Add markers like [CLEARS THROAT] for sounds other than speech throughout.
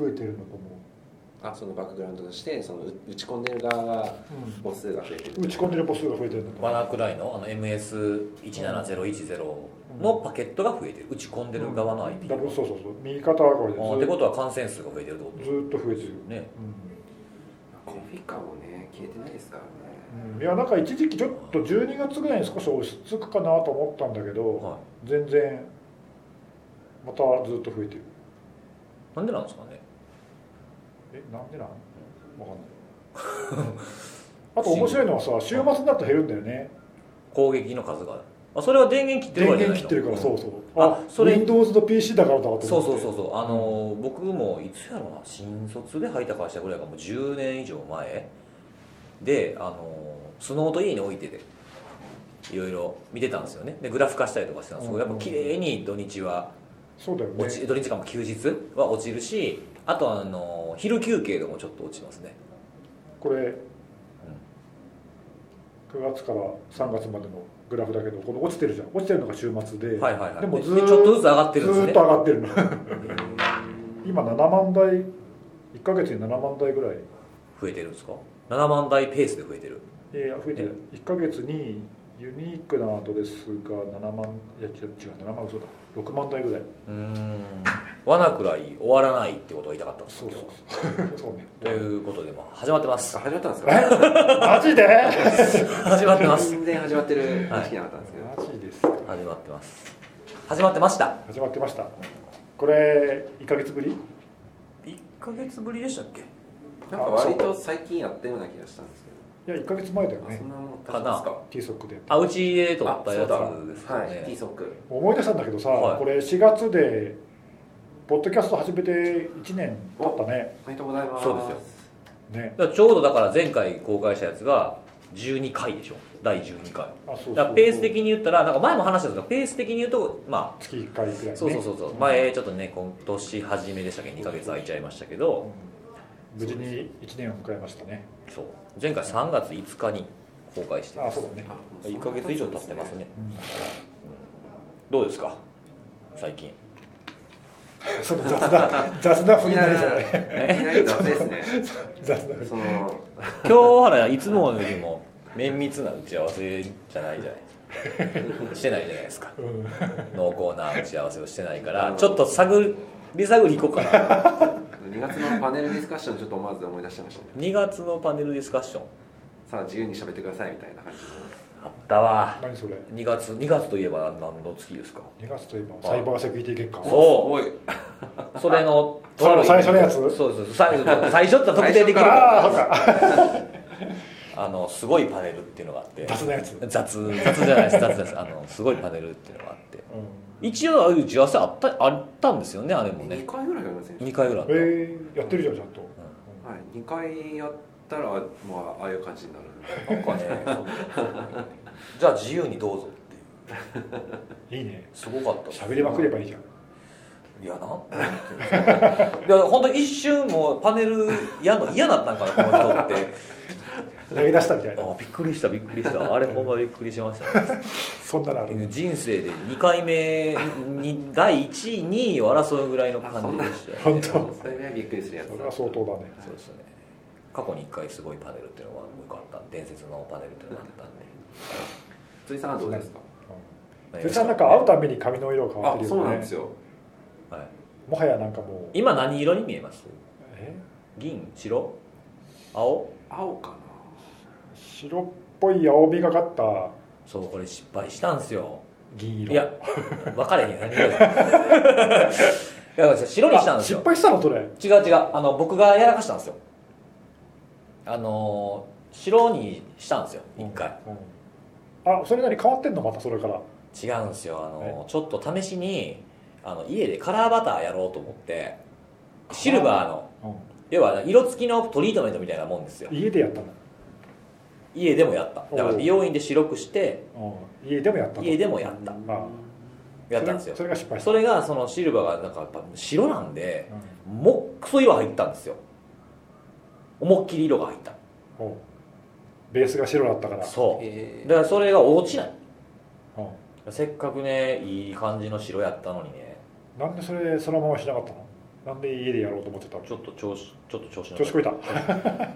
増えてるんだと思あそのバックグラウンドとしてそのう打ち込んでる側がう、母数が増えてるうん、打ち込んでる母数が増えてるバナーくらいのあの MS17010 のパケットが増えてる。打ち込んでる側の IP だからそうそうそう。右肩上がりであってことは感染数が増えてるってことずずっと増えてるよ、ね。コンフィカもね消えてないですからね。うん、いやなんか一時期ちょっと12月ぐらいに少し落ち着くかなと思ったんだけど、は全然またずっと増えてる。いなんでなんですかねえなんでなん？わかんない。あと面白いのはさ [LAUGHS] 週末になると減るんだよね。攻撃の数が。あそれは電源切ってる電源切ってるからそうそう。あそれ。Windows の PC だからだと思って。そうそうそうそう。あのー僕もいつやろうな。新卒で入った会社ぐらいがもう10年以上前。であのースノート家に置いてて。いろいろ見てたんですよね。でグラフ化したりとかしてたんですけどやっぱ綺麗に土日はそうだよね。落ち土日かも休日は落ちるしあとあのー昼休憩でもちょっと落ちますね。これ9月から3月までのグラフだけどこの落ちてるじゃん。落ちてるのが週末で、はいはいはい。でもずっとずつ上がってるんですね。ずーっと上がってるの。今7万台1ヶ月に7万台ぐらい。増えてるんですか？7万台ペースで増えてる。いや増えてる。1ヶ月にユニークなアドレスが7万いや違う違う7万嘘だ。6万台ぐらい。うーん。罠くらい終わらないってことが言いたかったんですそうよそうそう。そうね。ということで、まあ、始まってます。あ始まったんですえ？か [LAUGHS] マジで？[LAUGHS] 始まってます。全然始まってる。意識なかったんですけど、マジです。か始まってます。始まってました。始まってました。これ1ヶ月ぶり？1ヶ月ぶりでしたっけ？なんか割と最近やったような気がしたんですけいや1ヶ月前だよね。そんなもんか。な。T ソックであうちで撮ったやあそうだつですかはいね。T ソック思い。出したんだけどさ、はいこれ4月でポッドキャスト始めて1年経ったね。おめでとうございます。そうですよ。ね。ちょうどだから前回公開したやつが12回でしょ。第12回。あそうそう。だペース的に言ったらなんか前も話したんですがペース的に言うとま月1回ぐらい、ね、あそうそうそうそう。前ちょっとね今年初めでしたっけ？2ヶ月空いちゃいましたけど。うん。無事に1年を迎えましたね。そう前回3月5日に公開してます。あそうだね、あ1ヶ月以上経ってますね。うん。どうですか？最近。[LAUGHS] その雑な雑な振りなですね。雑な今日はねいつもよりも綿密な打ち合わせじゃないじゃない。してないじゃないですか。うん。濃厚な打ち合わせをしてないからちょっと探り探りいこうかな2月のパネルディスカッションちょっと思わず思い出してましたね。2月のパネルディスカッション。さあ自由に喋ってくださいみたいな感じあったわ。何それ？2月2月といえば何の月ですか？2月といえばサイバーセキュリティ月間。そう。おい。それの [LAUGHS] そ最初のやつ？そうそうそう。最最初って特定できるああそうかあのすごいパネルっていうのがあって。雑なやつ、うん、雑雑じゃないです。雑です。あのすごいパネルっていうのがあって。一応ああいう打ち合わせあったあったんですよねあれもね。2回ぐらいやりませんでし2回ぐらいあった、えー、やってるじゃんちゃんと。たはい。2回やったらもうああいう感じになるなんかね [LAUGHS] じゃあ自由にどうぞっていう。いいね。すごかった喋りまくればいいじゃん。いやないや本当一瞬もうパネルやんの嫌だったんかなこの人って [LAUGHS] 投げ出したみたいな。あびっくりしたびっくりした。あれほんまびっくりしましたね。[LAUGHS] そんなのある人生で2回目に第1位2位を争うぐらいの感じでしたよ本当。それねびっくりするやつ。それは相当だね。そうですね。過去に1回すごいパネルっていうのが良かった。伝説のパネルっていうのがあったんで。辻さんはどうですか？うん。絶対なんか会うたびに髪の色が変わっあてるよね。そうなんですよはい、もはやなんかもう。今何色に見えます？え？銀白？青？青かな白っぽい青みがかった。そうこれ失敗したんですよ。銀色。いや分かれへん何色 [LAUGHS] いや白にしたんですよ。あ失敗したのそれ。違う違う。あの僕がやらかしたんですよ。あの白にしたんですよ一回。うん。あそれなり変わってんのまたそれから。違うんですよ。あのちょっと試しにあの家でカラーバターやろうと思ってシルバーの。うん。要は色付きのトリートメントみたいなもんですよ。家でやったの家でもやった。だから美容院で白くしてう。ん家でもやったの家でもやった。あやったんですよ。それが失敗した。それがそのシルバーがなんかやっぱ白なんでうん。もっくそ色入ったんですよ。思いっきり色が入った。ベースが白だったから。そう。え。だからそれが落ちない。う。んせっかくねいい感じの白やったのにね。なんでそれそのまましなかったの？なんで家でやろうと思ってたの？ちょっと調子ちょっと調子の調子こいた。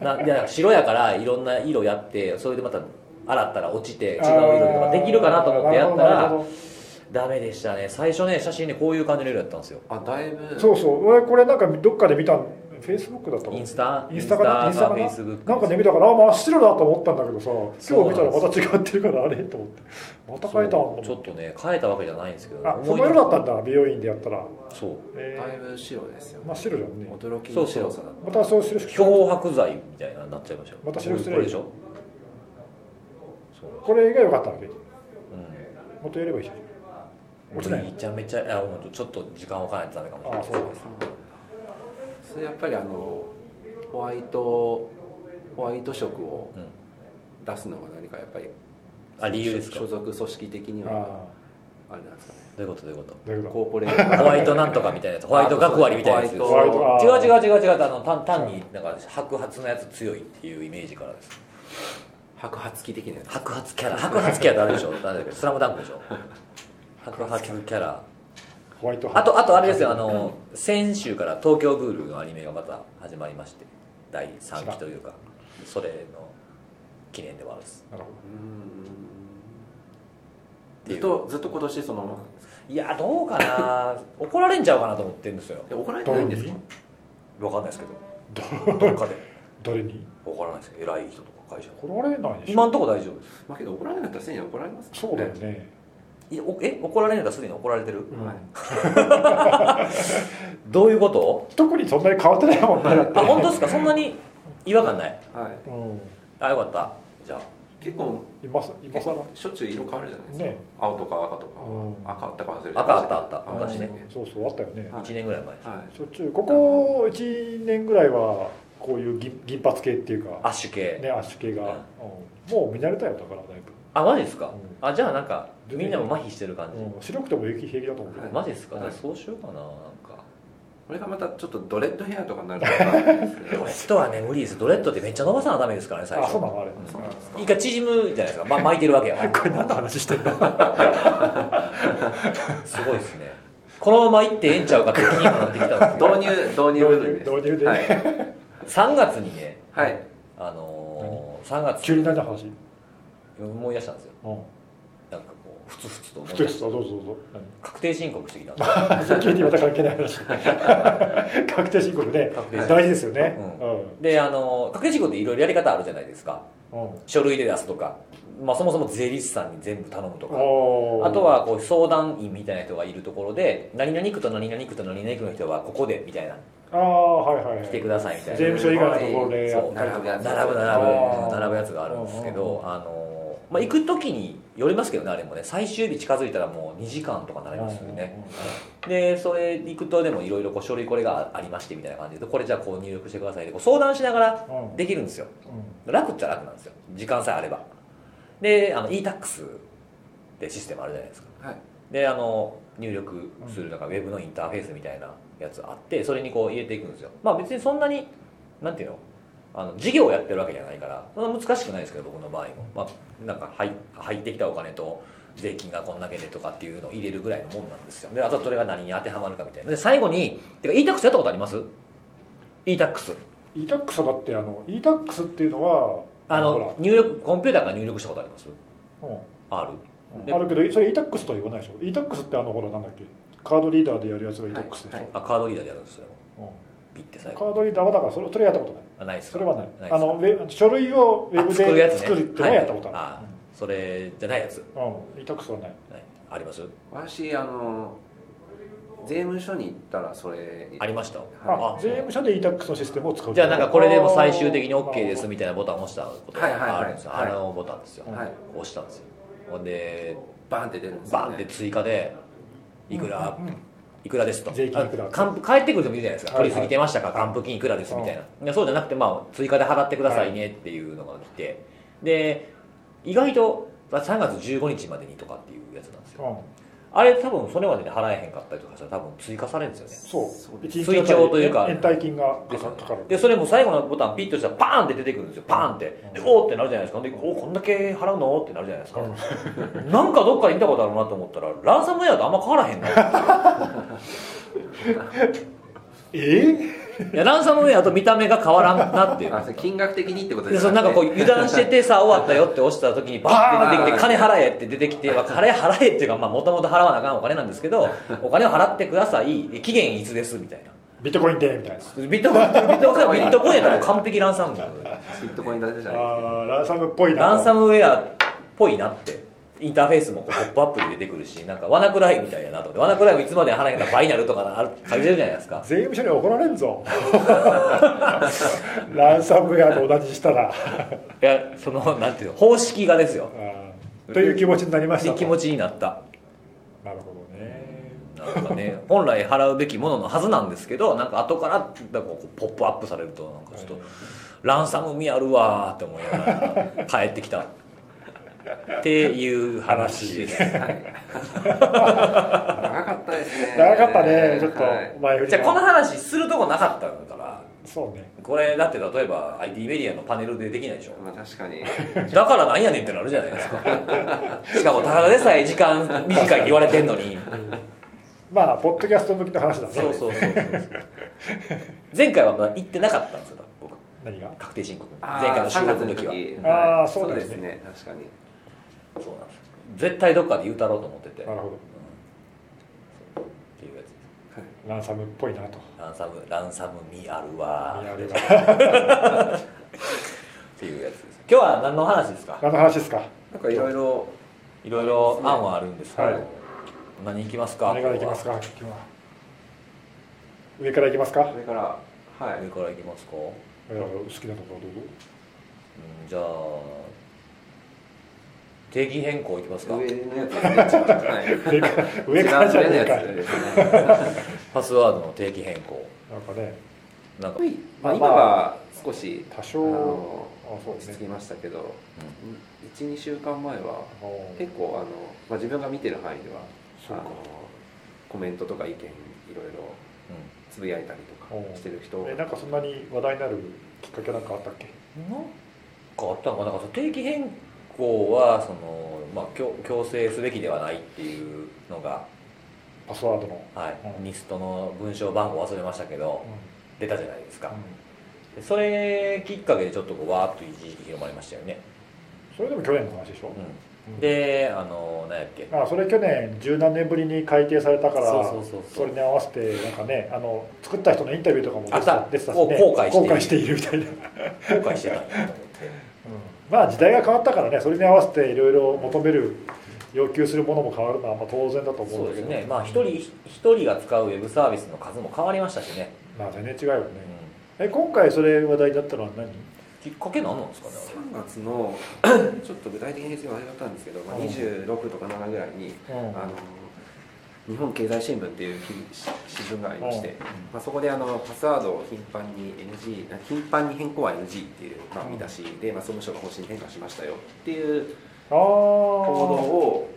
ないや白やからいろんな色やってそれでまた洗ったら落ちて違う色とかできるかなと思ってやったらダメでしたね。最初ね写真ねこういう感じの色やったんですよ。あだいぶ。そうそう。俺これなんかどっかで見たフェイスブックだったの？インスタ？インスタかな？インスタか？な？なんかね見たからあ真っ白だと思ったんだけどさ今日見たらまた違ってるからあれ？と思って。また変えたちょっとね変えたわけじゃないんですけどあその色だったんだ美容院でやったら。そう。えだいぶ白ですよー、真っ白じゃんね。驚きの白さだまたそう白く漂白剤みたいななっちゃいましたよ。また白くすればいいこれでしょ？そう。これが良かったわけ。うん。もっとやればいいじゃん。落ちないめちゃめちゃいやちょっと時間を置かないとダメかもしれないあそうそれやっぱりあのホワイトホワイト色をうん。出すのが何かやっぱりあ理由ですか？所属組織的にはああ。れなんですかね。どういうこと？どういうこと？コーポレート。ホワイトなんとかみたいなやつホワイト学割みたいなやつ違う違う違う違うあの単単になんか白髪のやつ強いっていうイメージからです。白髪機的なやつ。白髪キャラ白髪キャラってあるでしょ？誰だっけ？スラムダンクでしょ？白髪キャラホワイトあとあとあれですよあの先週から東京グールのアニメがまた始まりまして第3期というかそれの記念でもあるんです。なるほうーんずっとずっと今年そのままいやどうかな。[LAUGHS] 怒られんちゃうかなと思ってるんですよえ怒られてどないんですか？分かんないですけど。どっかで。誰に？分からないです。偉い人とか会社。怒られないでしょ。今んとこ大丈夫です。まあけど怒られなかったらせいに怒られますそうだよねえ怒られるんだすでに怒られてる？[LAUGHS] どういうこと？特にそんなに変わってないもんねだって。あ本当ですか？そんなに違和感ない？はい。うん。あよかった。じゃあ。結構今さ今結さら？構しょっちゅう色変わるじゃないですか、ね。青とか赤とか、うん。赤あったか忘れて赤あったあった。青昔ね。そうそうあったよね。はい1年ぐらい前。はい。しょっちゅうここ1年ぐらいはこういう銀銀髪系っていうか。アッシュ系。ねアッシュ系が、うん。もう見慣れたよだからだいあマジですか？うん。あじゃあなんかみんなも麻痺してる感ぶ、じ。うん、白くても雪平気だと思うけど、はいマジですか？はいじゃあそうしようかななんか。これがまたちょっとドレッドヘアとかになるか。んないですけどドレッドはね無理です。ドレッドってめっちゃ伸ばさなダメですからね最あ初。そうなの？あれ、うん。一回縮むじゃないですか、ま、巻いてるわけや [LAUGHS] これ何の話してんだ [LAUGHS] すごいですね。このまま行ってええんちゃうかって気にもなってきたんですけど導入導入部分です。導入で。はい、3月にねはい、あのー、3月。急に何の話、思い出したんですよ。うん、なんかこうふつふつと思確定申告してきた。急にまた関係ない話。[LAUGHS] 確定申告ね。大事ですよね。うであのー確定申告っていろいろやり方あるじゃないですか。うん、うん書類で出すとか、まあ、そもそも税理士さんに全部頼むとか。あとはこう相談員みたいな人がいるところで何々区と何々区と何々区の人はここでみたいな。ああはいはいはい。来てくださいみたいな。税務署以外のところで並ぶ並ぶ並ぶ並ぶやつがあるんですけどあの、まあ、行く時によりますけどねあれもね。最終日近づいたらもう2時間とか並びますよね。でそれ行くとでもいろいろ書類これがありましてみたいな感じでこれじゃあこう入力してくださいでこう相談しながらできるんですよ。うん。楽っちゃ楽なんですよ。時間さえあれば。であの e-tax ってシステムあるじゃないですか。はい。であの入力するなん。かウェブのインターフェースみたいなやつあってそれにこう入れていくんですよ。まあ別にそんなになんていうの？あの事業をやってるわけじゃないからそんな難しくないですけど僕の場合も、まあ、なんか入入ってきたお金と税金がこんだけでとかっていうのを入れるぐらいのもんなんですよ。であとそれが何に当てはまるかみたいな。で最後にてか e-tax やったことあります？E-tax e-tax だってあの e-tax っていうのはあの入力コンピューターから入力したことあります？うん。あるであるけどそれ e-tax とは言わないでしょ。E-tax ってあのほらなんだっけ？カードリーダーでやるやつが e-tax でしょ、はい。はい。あカードリーダーでやるんですよ。うんピッて最後カードリーダーはだからそれそれやったことない。あないですか？それはない。ないですあのウェ書類をウェブあ作るやつね。で作るっていうのはやったことあいそれじゃないやつ、うん、うん、e-tax はない。はい。あります？私あの税務署に行ったらそれ。ありました？ああ税務署で e-tax のシステムを使う。じゃあなんかこれでもう最終的に OK ですみたいなボタンを押したことはいはいはい。があるんですよ、はい。あのボタンですよ、はい。押したんですよ。ほんでバーンって出るんですよ、ね、バンって追加でいくら、うんうんいくらですと。税金いくらあ還付返ってくる人もいるじゃないですか、取り過ぎてましたか？還付金いくらですみたいな、いやそうじゃなくてまあ追加で払ってくださいねっていうのが来て。で意外と3月15日までにとかっていうやつなんですよ。うん、あれ多分それまでに払えへんかったりとかしたら多分追加されるんですよね。そう。追徴というか。延滞金がかかるでそれも最後のボタンピッとしたらパーンって出てくるんですよ。パーンって。でおーってなるじゃないですか。でおーこんだけ払うの？ってなるじゃないですか、なんかどっかで見たことあるなと思ったらランサムウェアとあんま変わらへんな [LAUGHS] えいやランサムウェアと見た目が変わらんなっていう。あそれ金額的にってことでですそのなんかこう油断しててさ終わったよって押した時に [LAUGHS] バッて出てきて金払えって出てきてまあ金払えっていうかもともと払わなあかんお金なんですけど [LAUGHS] お金を払ってください。期限いつですみたいな。ビットコインでみたいな。ビットコインビットコインビットコインやったら完璧ランサム。ウェアビットコイン建てじゃないあーランサムっぽいな。ランサムウェアっぽいなってインターフェースもこうポップアップで出てくるしなんかワナクライみたいやなと。思ってワナクライもいつまで払えへんか倍になるとかある書いてるじゃないですか。税務署に怒られんぞ。[LAUGHS] ランサムウェアと同じしたら。いやそのなんていうの方式がですよ。という気持ちになりましたと。気持ちになった。なるほどね。なんかね本来払うべきもののはずなんですけどなんか後からなんかこうポップアップされるとなんかちょっとランサム味あるわーって思いながら帰ってきたっていう話です。長かったですね。長かったねちょっとはい。前振りじゃあこのが話するとこなかったからそうね。これだって例えば IT メディアのパネルでできないでしょ。まあ確かに。だからなんやねんってなるじゃないですか。[LAUGHS] しかもただでさえ時間短いって言われてんのに。まあポッドキャスト向きの話だね。そうそうそうそう前回はまだ行ってなかったんですよ僕。何が？確定申告。前回の収録の時は。3月あーそううですすね確かにそうなんです。絶対どっかで言うたろうと思ってて。っなるほていうやつです。どランサムっぽいなと。ランサムランサム味あるわ。いやあれがっていうやつです。今日は何の話ですか？何の話ですか？なんかいろいろ。いろいろ案はあるんですけど、はい。何行きますか？何からいきますか？今日は。上からいきますか？それから。はい。上から行きますか、好きなところどうぞん、じゃあ定期変更いきますか？上のやつ。ですね一番はい。上からじゃねえか一番上のやつですねパスワードの定期変更。なんかねなんか、まあ今は少し多少。落ち着きましたけど12週間前は結構あの、まあ、自分が見てる範囲ではあのコメントとか意見いろいろつぶやいたりとかしてる人えなんかそんなに話題になるきっかけなんかあったっけ？うん、なんかあったのかな？なんか定期変更はその、まあ、強強制すべきではないっていうのが、パスワードの、はい。うん。ニストの文章番号忘れましたけどう出たじゃないですか、それきっかけでちょっとこうわーっと一時期広まりましたよね、それでも去年の話でしょ、うん。うん。であの何やっけ。あそれ去年十何年ぶりに改定されたからそうそうそうそう。れに合わせてなんかねあの作った人のインタビューとかも出てあった。た出てたしね。後悔している。後悔しているみたいな、後悔してたんやと思ってまあ時代が変わったからねそれに合わせていろいろ求める要求するものも変わるのはまあ当然だと思そううんですだけど。ね。まあ一人一人が使うウェブサービスの数も変わりましたしね、まあ全然違うよね。うん。え今回それ話題になったのは何？きっかけ何なんですかね3月の [CLEARS THROAT] ちょっと具体的に忘れちゃったんですけど、まあ、うん。26とか7ぐらいにあれうん。あの日本経済新聞っていう新聞がありまして、まあ、そこであのパスワードを頻繁に NG あ頻繁に変更は NG っていう、まあ、見出しで、まあ、総務省が方針転換しましたよ。っていうああ報道を、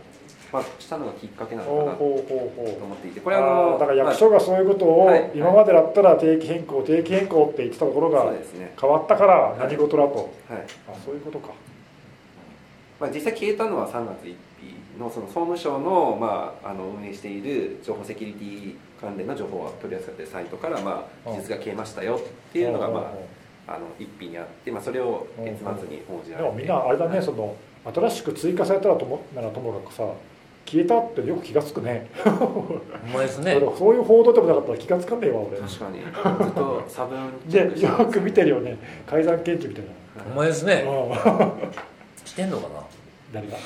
まあ、したのがきっかけなのかなと思っていてこれあはあのーだから役所がそういうことを、はい。今までだったら定期変更定期変更って言ってたところまあが変わったから何事だと、はい。あそういうことか。まあ、実際消えたのは3月1日のその総務省の,、まあ、あの運営している情報セキュリティ関連の情報を取り扱っているサイトから、まあ、うん。実が消えましたよっていうのが、まうん。うんうんあ、あの一品にあって、まあ、それを月末に報じられて。でもみんなあれだね、はいその新しく追加されたらともならともかくさ消えたってよく気がつくね。ほんまですね。[LAUGHS] そういう報道でもなかったら気がつかんねえわ俺。確かに。ずっと差分 [LAUGHS] でよく見てるよね。改ざん検知みたいほんまですね。な、うん、[LAUGHS] してんのかな？誰が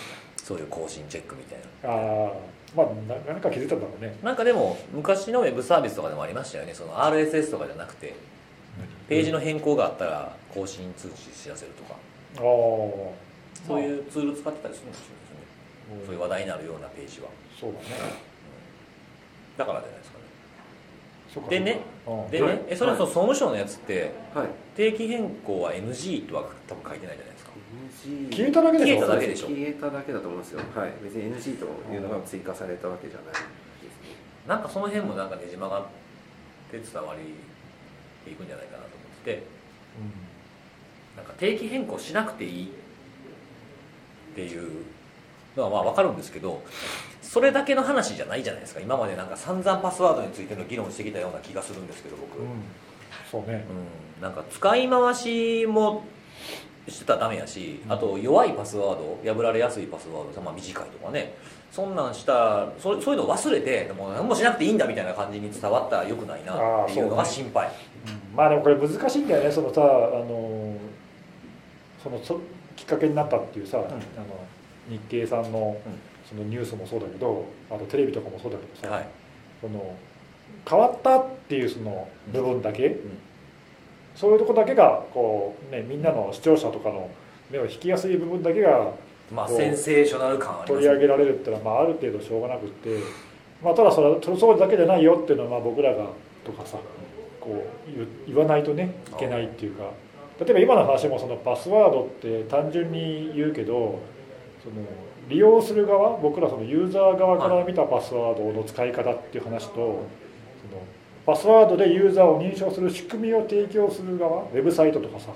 そういう更新チェックみたいな。ああまあな何か気づいたんだろうね。なんかでも昔のウェブサービスとかでもありましたよね。その RSS とかじゃなくて。ページの変更があったら更新通知知らせるとか。ああそういうツール使ってたりするんですよね。そういう話題になるようなページは。そうだね。だからじゃないでねでねはい。えそれその総務省のやつってはい。定期変更は NG とは多分書いてないじゃないですか？NG 消えただけでしょ。消えただけでしょ？消えただけだと思いますよ。はい。別に NG というのが追加されたわけじゃないですねなんかその辺もなんかねじ曲がって伝わりていくんじゃないかなと思ってて。なんか定期変更しなくていいっていうのはまあ分かるんですけどそれだけの話じゃないじゃないですか。今までなんか散々パスワードについての議論してきたような気がするんですけど僕、うん。そうね。うん、なんか使い回しもしてたらダメやしあと弱いパスワード破られやすいパスワード、まあ、短いとかね。そんなんしたそそういうのを忘れてでも何もしなくていいんだみたいな感じに伝わったらよくないなっていうのが心配。うん。まあでもこれ難しいんだよね。そのさあのそのそきっかけになったっていうさ、あの日経さんのそのニュースもそうだけどあとテレビとかもそうだけどさ、はい。その変わったっていうその部分だけ、ん。そういうとこだけがこう、ね、みんなの視聴者とかの目を引きやすい部分だけがまあこうセンセーショナル感あり取り上げられるっていうのは、まあ、ある程度しょうがなくって、まあ、ただそれはそそうだけじゃないよっていうのはまあ僕らがとかさこう言わないとねいけないっていうか。例えば今の話もそのパスワードって単純に言うけどその利用する側僕らそのユーザー側から見たパスワードの使い方っていう話と、そのパスワードでユーザーを認証する仕組みを提供する側ウェブサイトとかさ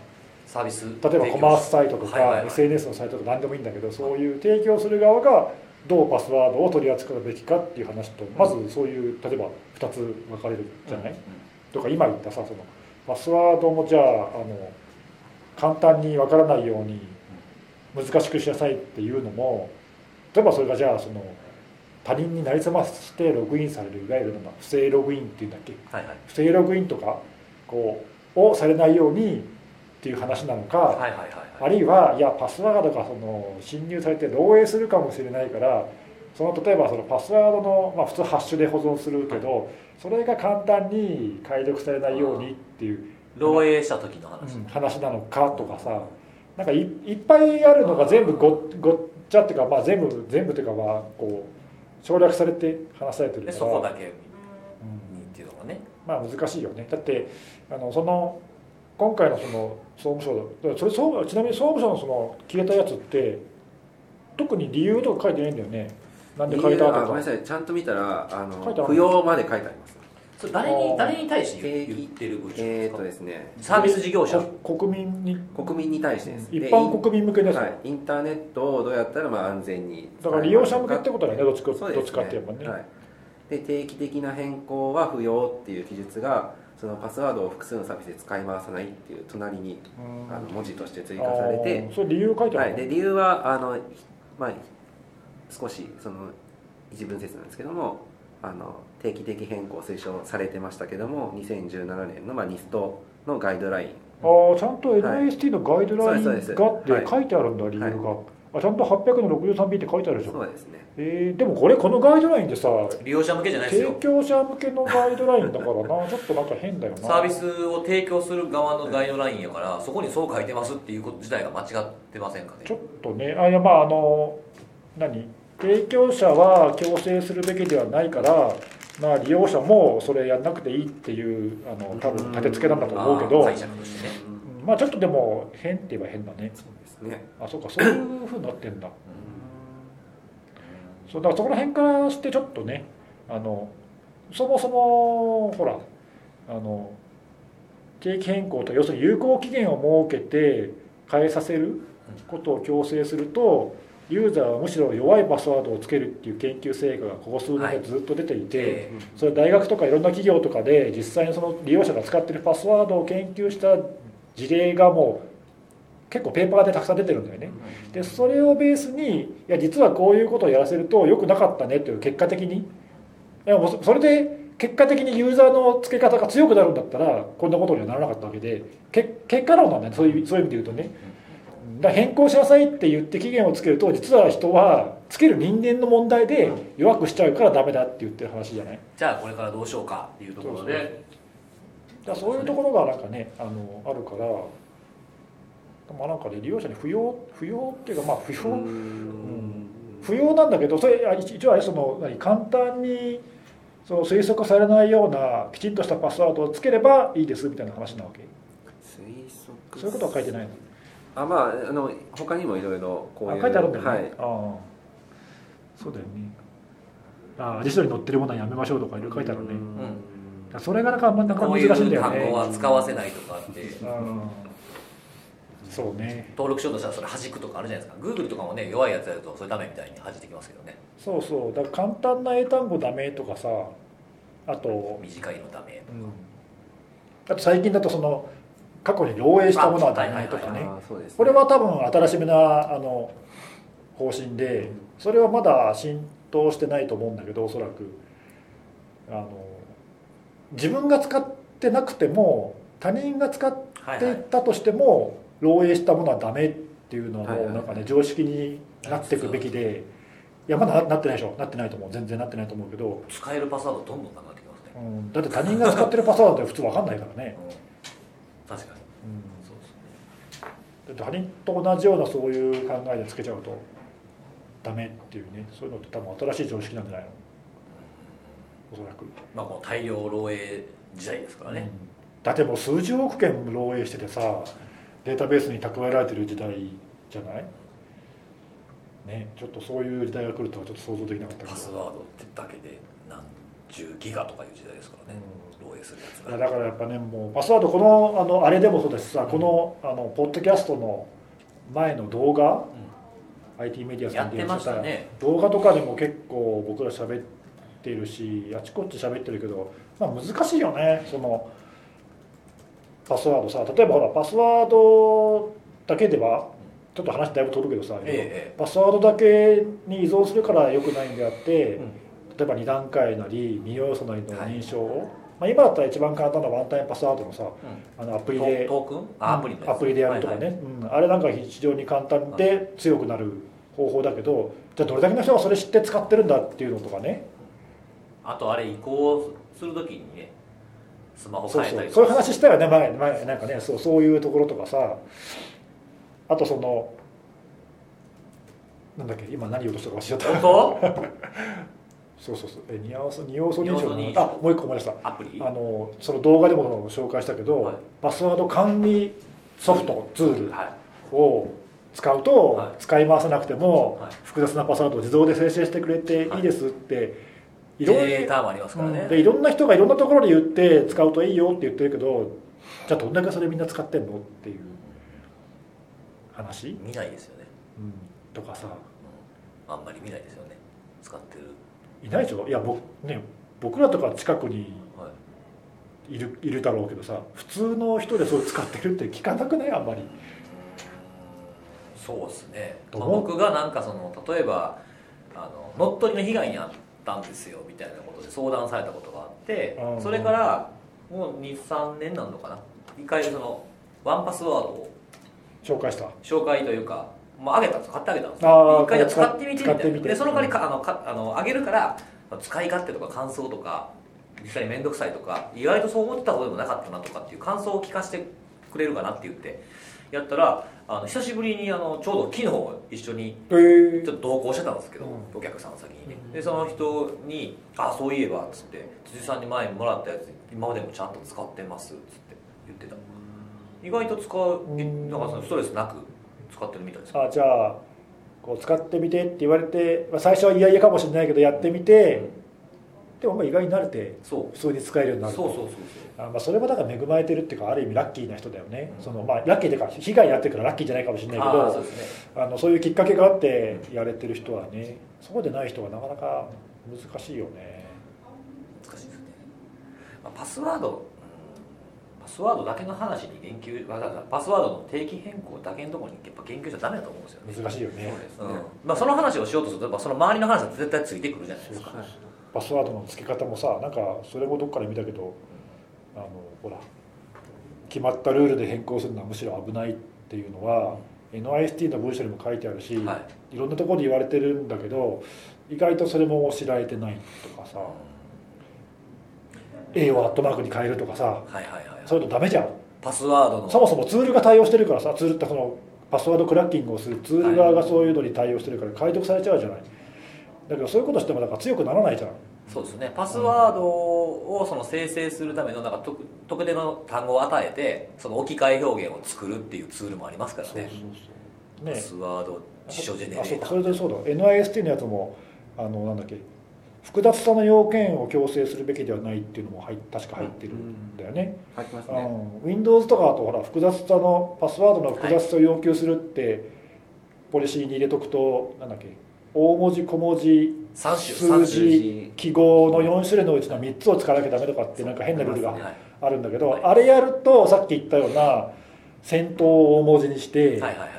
サービス例えばコマースサイトとか、SNS のサイトとか何でもいいんだけどそういう提供する側がどうパスワードを取り扱うべきかっていう話とまずそういう例えば2つ分かれるじゃない、とか今言ったさそのパスワードもじゃああの簡単に分からないように難しくしなさいっていうのも例えばそれがじゃあその他人になりすましてログインされるいわゆる不正ログインっていうんだっけ？はいはい。不正ログインとかこうをされないようにっていう話なのか、はいはいはいあはい。るいはいやパスワードがその侵入されて漏洩するかもしれないからその例えばそのパスワードの、まあ、普通ハッシュで保存するけど、それが簡単に解読されないようにっていう、漏洩した時の話、うん話なのかとかさなんかいいっぱいあるのが全部ごごっちゃっていうか、まあ、全部全部というかまあこう省略されて話されてるからでそこだけにうんっていうのがね。まあ難しいよね。だってあのその今回のその総務省それ総務ちなみに総務省のその消えたやつって特に理由とか書いてないんだよね。なんで書いたとか。あごめんなさい。ちゃんと見たらあの？不要まで書いてありますそれ誰に誰に対して言ってる文章えー、ですかとですね。サービス事業者。こ国民に？国民に対してです。一で般国民向けですよ、はい、インターネットをどうやったらまあ安全にだから利用者向けってことだよねどっちかそうですどっちかっていうとね、はい、で定期的な変更は不要っていう記述がそのパスワードを複数のサービスで使い回さないっていう隣にうん。あの文字として追加されて。あー。それ理由書いてあはい、で理由はあの、まあ、少しその一文説なんですけどもあの定期的変更推奨されてましたけども2017年の、まあ、ニストのガイドライン。ああちゃんと NIST のガイドラインがって書いてあるんだ、理由が、はあちゃんと 800-63B って書いてあるでしょ。そうですね。えーでもこれこのガイドラインでさ利用者向けじゃないです提よ供者向けのガイドラインだからな。[LAUGHS] ちょっとなんか変だよな。サービスを提供する側のガイドラインやからそこにそう書いてますっていうこと自体が間違ってませんかね？ちょっとね。あいやまああの何？提供者は強制するべきではないからまあ利用者もそれやんなくていいっていうあの多分立て付けなんだと思うけどあー解釈としてね。うんまあちょっとでも変って言えば変だね。そうですね。あそうかそういうふうになってんだ。そうだからそこら辺からしてちょっとねあのそもそもほらあの定期変更と要するに有効期限を設けて変えさせることを強制するとユーザーはむしろ弱いパスワードをつけるっていう研究成果がここ数年でずっと出ていて、えそれ大学とかいろんな企業とかで実際にその利用者が使ってるパスワードを研究した事例がもう結構ペーパーでたくさん出てるんだよね。でそれをベースにいや実はこういうことをやらせると良くなかったねという結果的にいやもうそそれで結果的にユーザーの付け方が強くなるんだったらこんなことにはならなかったわけでけ結果論なんだね。そういうそういう意味で言うとねだ変更しなさいって言って期限をつけると実は人はつける人間の問題で弱くしちゃうからダメだって言ってる話じゃない。じゃあこれからどうしようかっていうところで。だからそういうところがなんかねあのあるからまあなんかね利用者に不要不要っていうかまあ不要、うん。不要なんだけどそれあ一一応あれその何簡単にその推測されないようなきちんとしたパスワードをつければいいですみたいな話なわけ。推測そういうことは書いてないの？あまああの他にもいろいろこういうあ書いてあるんだよね、はい。ああ。そうだよね。ああ辞書に載ってるものはやめましょうとかいろいろ書いてあるね、だからそれがなかなか難しいんだよね。単語は使わせないとかって。うん。そうね。登録しようとしたらそれ弾くとかあるじゃないですか。Google とかもね弱いやつやるとそれダメみたいに弾いてきますけどね。そうそう。だから簡単な英単語ダメとかさあと、短いのダメうん、あと最近だとその過去に漏洩したものはダメとかはいね。これは多分新しめなあの方針でそれはまだ浸透してないと思うんだけどおそらく。あの自分が使ってなくても他人が使っていったとしても漏洩したものはダメっていうのはもうなんかね常識になっていくべきでい。やまだなってないでしょ。なってないと思う。全然なってないと思うけど、使えるパスワードどんどんなくなってきますね、うん、だって他人が使ってるパスワードって普通わかんないからね、うん、確かにうんそうですねだって他人と同じようなそういう考えでつけちゃうとダメっていうねそういうのって多分新しい常識なんじゃないの？おそらく、まあこの大量漏洩時代ですからね、うん。だってもう数十億件漏洩しててさデータベースに蓄えられてる時代じゃない？ねちょっとそういう時代が来るとはちょっと想像できなかったけど。パスワードってだけで何十ギガとかいう時代ですからね、漏洩するやつが。だからやっぱねもうパスワードこのあのあれでもそうです。しさ、このあのポッドキャストの前の動画、IT メディアさんでやってましたね。動画とかでも結構僕ら喋ってるしあちこち喋ってるけど、まあ、難しいよねそのパスワードさ。例えばほらパスワードだけではちょっと話だいぶ飛ぶけどさ、ええ。パスワードだけに依存するから良くないんであって、うん例えば2段階なり2要素なりの認証を、まあ、今だったら一番簡単なワンタイムパスワードのさあのアプリでトークン？あアプリアプリでやるとかね、はいはい。うん、あれなんか非常に簡単で強くなる方法だけどじゃあどれだけの人がそれ知って使ってるんだっていうのとかね。あとあれ移行するときにねスマホ変えたりそういう話したよね前前なんかね。そうそういうところとかさ。あとそのなんだっけ今何言おうとしたか忘れちゃった。本 [LAUGHS] そうそうそう。え二要素二要素認証のあもう一個思い出した。当アプリ？あのその動画でも紹介したけど、はい。パスワード管理ソフトツールはい。を使うと、はい。使い回さなくても、はい。複雑なパスワードを自動で生成してくれていいですって、い、ろんなデータもありますからね、うん。でいろんな人がいろんなところで言って使うといいよって言ってるけどじゃあどんだけそれみんな使ってんのっていう話、見ないですよね、うん、とかさ。うん。あんまり見ないですよね。使ってる、いないでしょ？いや僕,、ね、僕らとか近くにはい、いるいるだろうけどさ普通の人でそれ使ってるって聞かなくない？あんまり。そうですね、まあ僕がなんかその例えばあの乗っ取りの被害に遭ったんですよみたいなことで相談されたことがあってうん。それからもう23年なんのかな？一回そのワンパスワードを紹介した。紹介というかもうあげたんです買ってあげたんですよ。一回じゃあ使ってみてみたいな。でその代わりかあのかあのあげるから使い勝手とか感想とか実際に面倒くさいとか意外とそう思ってたことでもなかったなとかっていう感想を聞かせてくれるかなって言ってやったらあの久しぶりにあのちょうど昨日一緒にえー。ちょっと同行してたんですけど、うん。お客さん先にね。うん。でその人に「あそういえば」っつって「辻さんに前にもらったやつ今までもちゃんと使ってます」っつって言ってた。意外と使ううん。なんかそのストレスなく使ってるみたいです。あじゃあこう使ってみてって言われて、まあ、最初は嫌々かもしれないけどやってみてでもまあ意外に慣れてそう。普通に使えるようになるそうそうそうあまあそれはだから恵まれてるっていうかある意味ラッキーな人だよね、そのまあ、ラッキーっていうか被害に遭ってるからラッキーじゃないかもしれないけああそうね。あのそういうきっかけがあってやれてる人はねそうでない人はなかなか難しいよね。難しいですね、まあ、パスワード、スワードだけの話に言及わざわざパスワードの定期変更だけのところにやっぱ言及しちゃダメだと思うんですよね。難しいよね。うん。まあ、その話をしようとするとやっぱその周りの話は絶対ついてくるじゃないですか。パスワードの付け方もさなんかそれもどっかで見たけどあのほら決まったルールで変更するのはむしろ危ないっていうのは NIST の文書にも書いてあるし、はい。い、ろんなところで言われてるんだけど意外とそれも知られてないとかさ A をアットマークに変えるとかさはいはいはいそういうのダメじゃん。パスワードの。そもそもツールが対応してるからさツールってそのパスワードクラッキングをするツール側がそういうのに対応してるから解読されちゃうじゃない。だけどそういうことしてもだから強くならないじゃん。そうですね。パスワードをその生成するためのなんか特特定の単語を与えてその置き換え表現を作るっていうツールもありますからね。ね。パスワード辞書ジェネレーター。か。それでそうだ。NIST のやつもあのなんだっけ複雑さの要件を強制するべきではないっていうのも入確か入ってるんだよね、入ってますね。うん、Windows とかだとほら複雑さのパスワードの複雑さを要求するって、ポリシーに入れとくとなんだっけ大文字小文字3種数3字記号の4種類のうちの3つを使わなきゃダメとかってなんか変なルールがあるんだけど、はい。あれやるとさっき言ったような先頭を大文字にして、はいはいはい。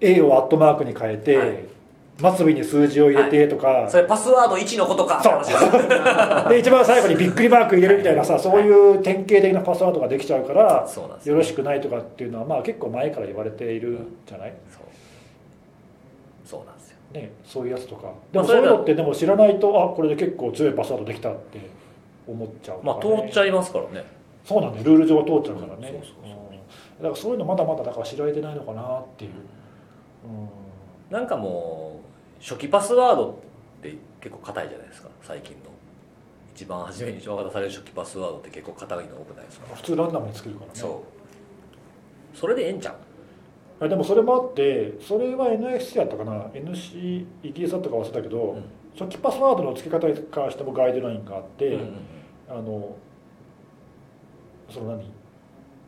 A をアットマークに変えて、はい末尾に数字を入れてとか、それパスワード1のことか。って話で一番最後にびっくりマーク入れるみたいなさそういう典型的なパスワードができちゃうからよろしくないとかっていうのはまあ結構前から言われているじゃない、そう。そうなんですよ。ね、そういうやつとか。でもまあそういうのってでも知らないとあこれで結構強いパスワードできたって思っちゃうとかまあね通っちゃいますからね。そうなんだよ。ルール上通っちゃうからね、うんそうそうそう。うん。だからそういうのまだまだだから知られてないのかなっていう、うん。なんかもう初期パスワードって結構硬いじゃないですか。最近の一番初めに渡される初期パスワードって結構硬いの多くないですか。普通ランダムに作るからね。そう。それでええんちゃう？あでもそれもあってそれは NFC やったかな。NC イギリスだったか忘れたけど、うん。初期パスワードの付け方に関してもガイドラインがあって、うんうんうん。あのその何？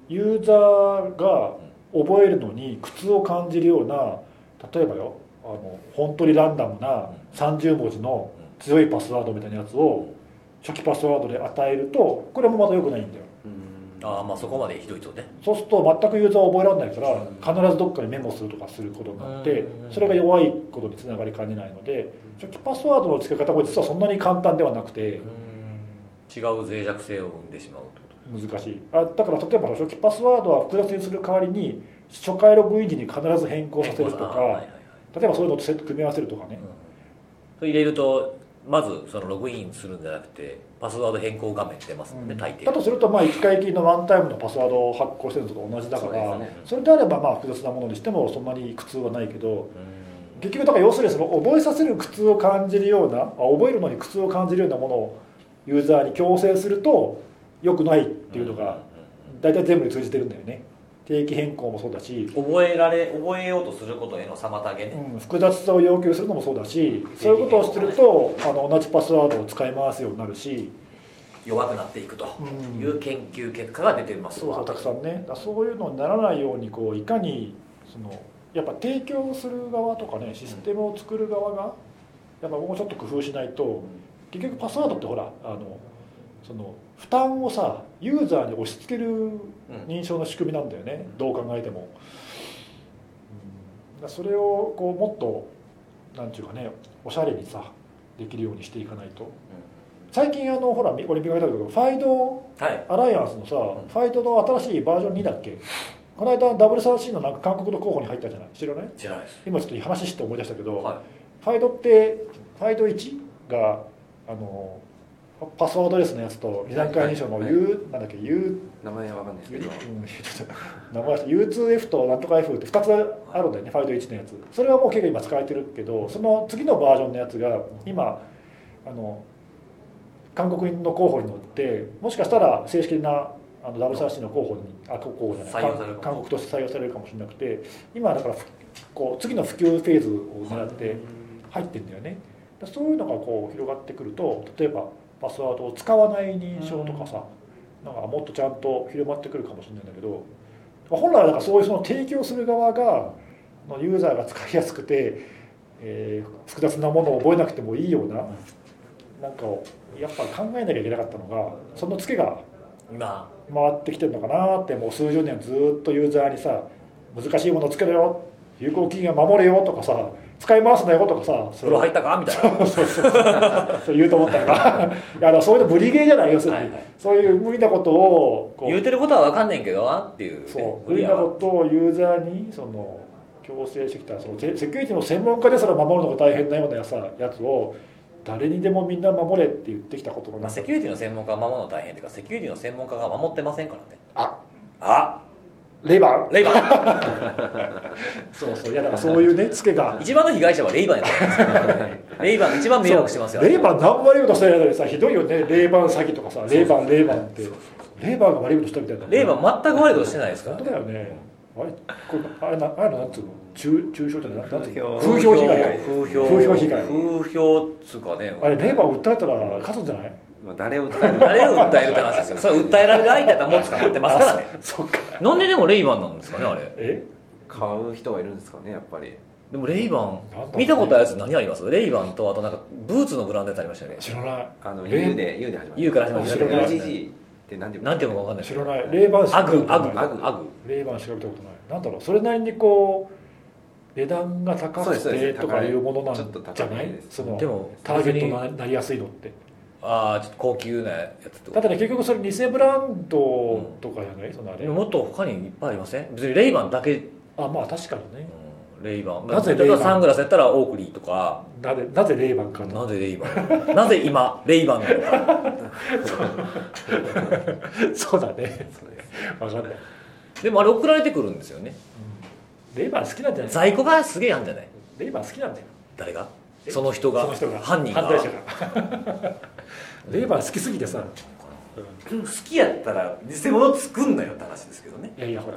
ユーザーが覚えるのに苦痛を感じるような例えばよあの本当にランダムな30文字の強いパスワードみたいなやつを初期パスワードで与えるとこれもまた良くないんだよ。ああまあそこまでひどいとね。そうすると全くユーザーは覚えられないから必ずどっかにメモするとかすることになってうん。それが弱いことにつながりかねないので初期パスワードの付け方も実はそんなに簡単ではなくて違う脆弱性を生んでしまうってこ難しい。あだから例えば初期パスワードは複雑にする代わりに初回ログイン時に必ず変更とさせるとか例えばそういうのと組み合わせるとかね。うん入れるとまずそのログインするんじゃなくてパスワード変更画面出ますもんね、大抵。だとするとまあ1回きりのワンタイムのパスワードを発行してるのと同じだからそれであればまあ複雑なものにしてもそんなに苦痛はないけどうん。結局だから要するにその覚えさせる苦痛を感じるようなあ覚えるのに苦痛を感じるようなものをユーザーに強制すると良くないっていうのが大体全部に通じてるんだよね定期変更もそうだし、覚えられ覚えようとすることへの妨げね、うん、複雑さを要求するのもそうだしそういうことをしてるとあの同じパスワードを使い回すようになるし、弱くなっていくとうん。いう研究結果が出てますそうそうたくさんね。そういうのにならないようにこういかにそのやっぱ提供する側とかねシステムを作る側がやっぱもうちょっと工夫しないと結局パスワードってほらあのその負担をさユーザーに押し付ける認証の仕組みなんだよね、どう考えても、うん、それをこうもっとなんていうかねおしゃれにさできるようにしていかないと。最近あのほら俺見かけたけどファイドはい。アライアンスのさ、ん。ファイトの新しいバージョン2だっけこの間 W3C のなんか韓国の候補に入ったじゃない？知らない？知らないです。今ちょっと話して思い出したけど、はファイトってファイト1があのパスワードレスのやつと二段階認証のはい U、なんだっけ U 名前はわかんないですけど。名前忘れた。U2F となんとか F って2つあるんだよねファイト1のやつ。それはもう結構今使われてるけどその次のバージョンのやつが今あの韓国の候補に乗ってもしかしたら正式なあの WRC の候補にあ候補じゃない韓国として採用されるかもしれなくて今だからふこう次の普及フェーズを狙って入ってんだよね。だそういうのがこう広がってくると例えばパスワードを使わない認証とかさなんかもっとちゃんと広まってくるかもしれないんだけど本来はだからそういうその提供する側がのユーザーが使いやすくて、えー複雑なものを覚えなくてもいいようななんかをやっぱ考えなきゃいけなかったのがそのツケが今回ってきてるのかなってもう数十年ずっとユーザーにさ難しいものつけろよ有効期限は守れよとかさ使い回すなよとかさそ風呂入ったか？みたいな。そうそうそう。言うと思ったから。[LAUGHS] いやそういうの無理ゲーじゃない要するに、はいはい。そういう無理なことをこう。言うてることは分かんねんけどなっていう。ね、そう。無理なことをユーザーにその強制してきたそのセセキュリティの専門家ですら守るのが大変なようなやさやつを誰にでもみんな守れって言ってきたことのまあ、中セキュリティの専門家が守るの大変っていうかセキュリティの専門家が守ってませんからね。あ。あレバン。レイバン。[LAUGHS] そうそういやだからそういうねツケが。一番の被害者はレイバンやった [LAUGHS] レイバンが一番迷惑してますよ。レーバン何も悪いことしてないのにさひどいよね。レーバン詐欺とかさレーバンレーバンって。レーバンが悪いことしたみたいな。レイバン全く悪いことしてないですか？ら、本当だよね。あれこれあれなあれなんつうの？中中傷じゃない？なんつうの？風風評被害。風評。風評被害。風評っつうかね。あれレーバー訴えたら勝つんじゃない？まあ、誰を訴える [LAUGHS] 誰を訴えるって話ですよ。それ訴えられる相手だったらもう捕まってますからね。そっか。なんででもレイバンなんですかねあれ。え？買う人がいるんですかねやっぱり。でもレイバン見たことあるやつ何あります？レイバンとあとなんかブーツのブランドやつありましたよね。知らない。あの U で U で始まる U から始まる知らない。LGG って何ていうなんていうのか分かんない知らない。レーバーアグアグアアグアグ。レーバー調べたことない。なんだろうそれなりにこう値段が高くてとかいうものなんちょっと高いじゃない？ですそのでもターゲットになりやすいのってああちょっと高級なやつってことだってね結局それ偽ブランドとかじゃない？そのあれ？でももっと他にいっぱいありません？別にレイバンだけ、あまあ確かにね。うんレイバン。なぜレイバン？サングラスやったらオークリーとか。なぜなぜレーバンかとなぜレイバン？なぜ今レイバンなのか。[LAUGHS] そうだね。分かんない、でもあれ送られてくるんですよね。レーバン好きなんじゃない？在庫がすげえあるんじゃない？レーバン好きなんだよ。誰が？えその人がその人が。犯人が。犯罪者が。[LAUGHS] レーバン好きすぎてさ、好きやったら偽物作んなよって話ですけどね。いやいやほら。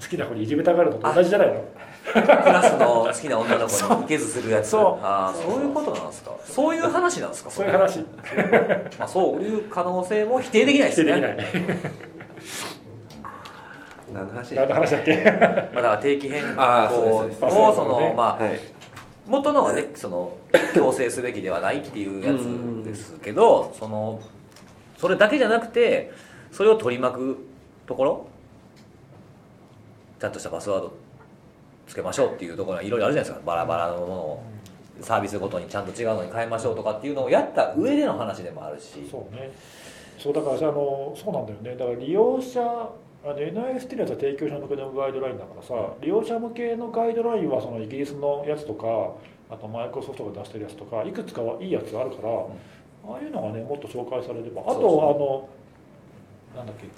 好きな子にいじめたがるのと同じじゃないの？[LAUGHS] クラスの好きな女の子に受けずするやつ。そう。ああそういうことなんですか？そういう話なんですか？れそういう話。[LAUGHS] まあ、そういう可能性も否定できないですね。否定できない。何の話？何の話だっけ？まあ、だから定期変更をその、まあはい元のはねその強制すべきではないっていうやつですけどそのそれだけじゃなくてそれを取り巻くところちゃんとしたパスワードつけましょうっていうところがいろいろあるじゃないですか。バラバラのものをサービスごとにちゃんと違うのに変えましょうとかっていうのをやった上での話でもあるし。そうね。そうだからさあのそうなんだよね。だから利用者あの NIS っていうやつは提供者向けのガイドラインだからさ利用者向けのガイドラインはそのイギリスのやつとかあとマイクロソフトが出してるやつとかいくつかはいいやつがあるから、ああいうのがねもっと紹介されれば。あとあのなんだっけ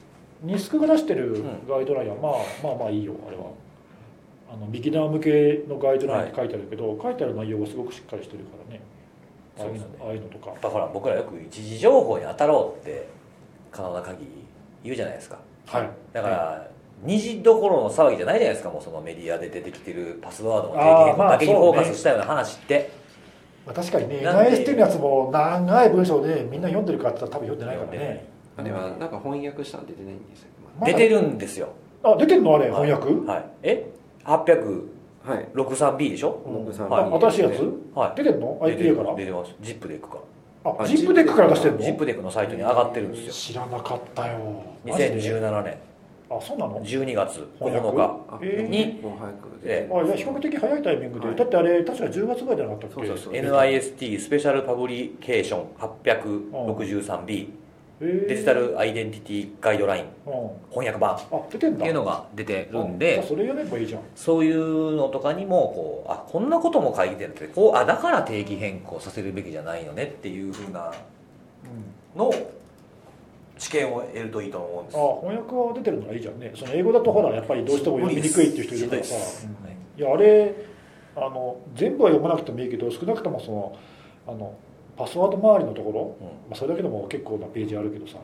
ニスクが出してるん。ガイドラインは、まあ、まあまあいいよあれは。あのビギナー向けのガイドラインって書いてあるけど、書いてある内容がすごくしっかりしてるからね。ああいうのああいうのとか。やっぱほら僕らよく一時情報に当たろうって可能な限り言うじゃないですかはい。だから二次どころの騒ぎじゃないじゃないですか。もうそのメディアで出てきてるパスワードの定期変更だけにフォーカスしたような話って、まあ、確かにね NIS っていうやつも長い文章でみんな読んでるかって言ったら多分読んでないからね。あれはなんか翻訳したん出てないんですよまだ？出てるんですよ。あ出てんのあれはい。翻訳、はい。え？863B はい。でしょ？うんはいあ新しいやつ？はい。出てんの？出て IPA るから？出てます。 JIPDEC からああ JIPDEC から出してんの？ JIPDEC のサイトに上がってるんですよ。知らなかったよ。マジで？2017年あそうなの？12月翻訳9日あえー。あいや比較的早いタイミングで、はい。だってあれ確か10月ぐらいじゃなかったっけ？そうそうそう。NIST Special Publication 863B えーデジタルアイデンティティガイドラインうん。翻訳版っていうのが出てるんであそれ読めばいいじゃん。そういうのとかにもこうあこんなことも書いてるってこうあだから定期変更させるべきじゃないのねっていうふうなのを知見を得るといいと思うんです。あ翻訳は出てるのがいいじゃんね。その英語だとほらやっぱりどうしても読みにくいっていう人いるからさ。いやあれあの全部は読まなくてもいいけど少なくともそのあのパスワード周りのところ、うん。まあ、それだけでも結構なページあるけどさ、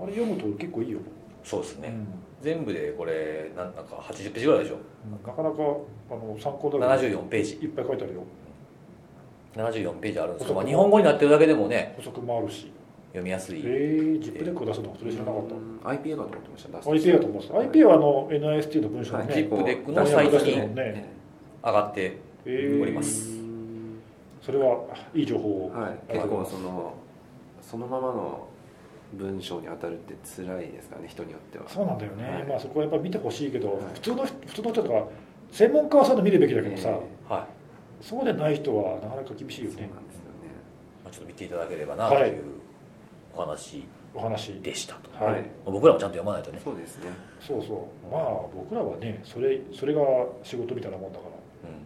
あれ読むと結構いいよ、そうですね、うん。全部でこれなんなんか80ページぐらいでしょ。なかなかあの参考だけ74ページ。いっぱい書いてあるよ。74ページあるんですけど、日本語になってるだけでもね補足もあるし。読みやすい、えー、ジップデックを出すのそれ知らなかった、うん IPA かと思ってました。IPA だと思います IPA はあの NIST の文章にね、はい。ジップデックの翻サイトに上がってえーおりますそれはいい情報を、はい。結構そのそのままの文章に当たるって辛いですかね人によっては。そうなんだよね、はい。まあそこはやっぱり見てほしいけど、はい。普通の普通の人とか専門家はそういうの見るべきだけどさ、えはい、そうでない人はなかなか厳しいよね。そうなんですよね。まあ、ちょっと見ていただければなというお話お話。でしたと、はい、はい。僕らもちゃんと読まないとね、そうですね。そうそう。まあ僕らはねそれそれが仕事みたいなもんだから。うん。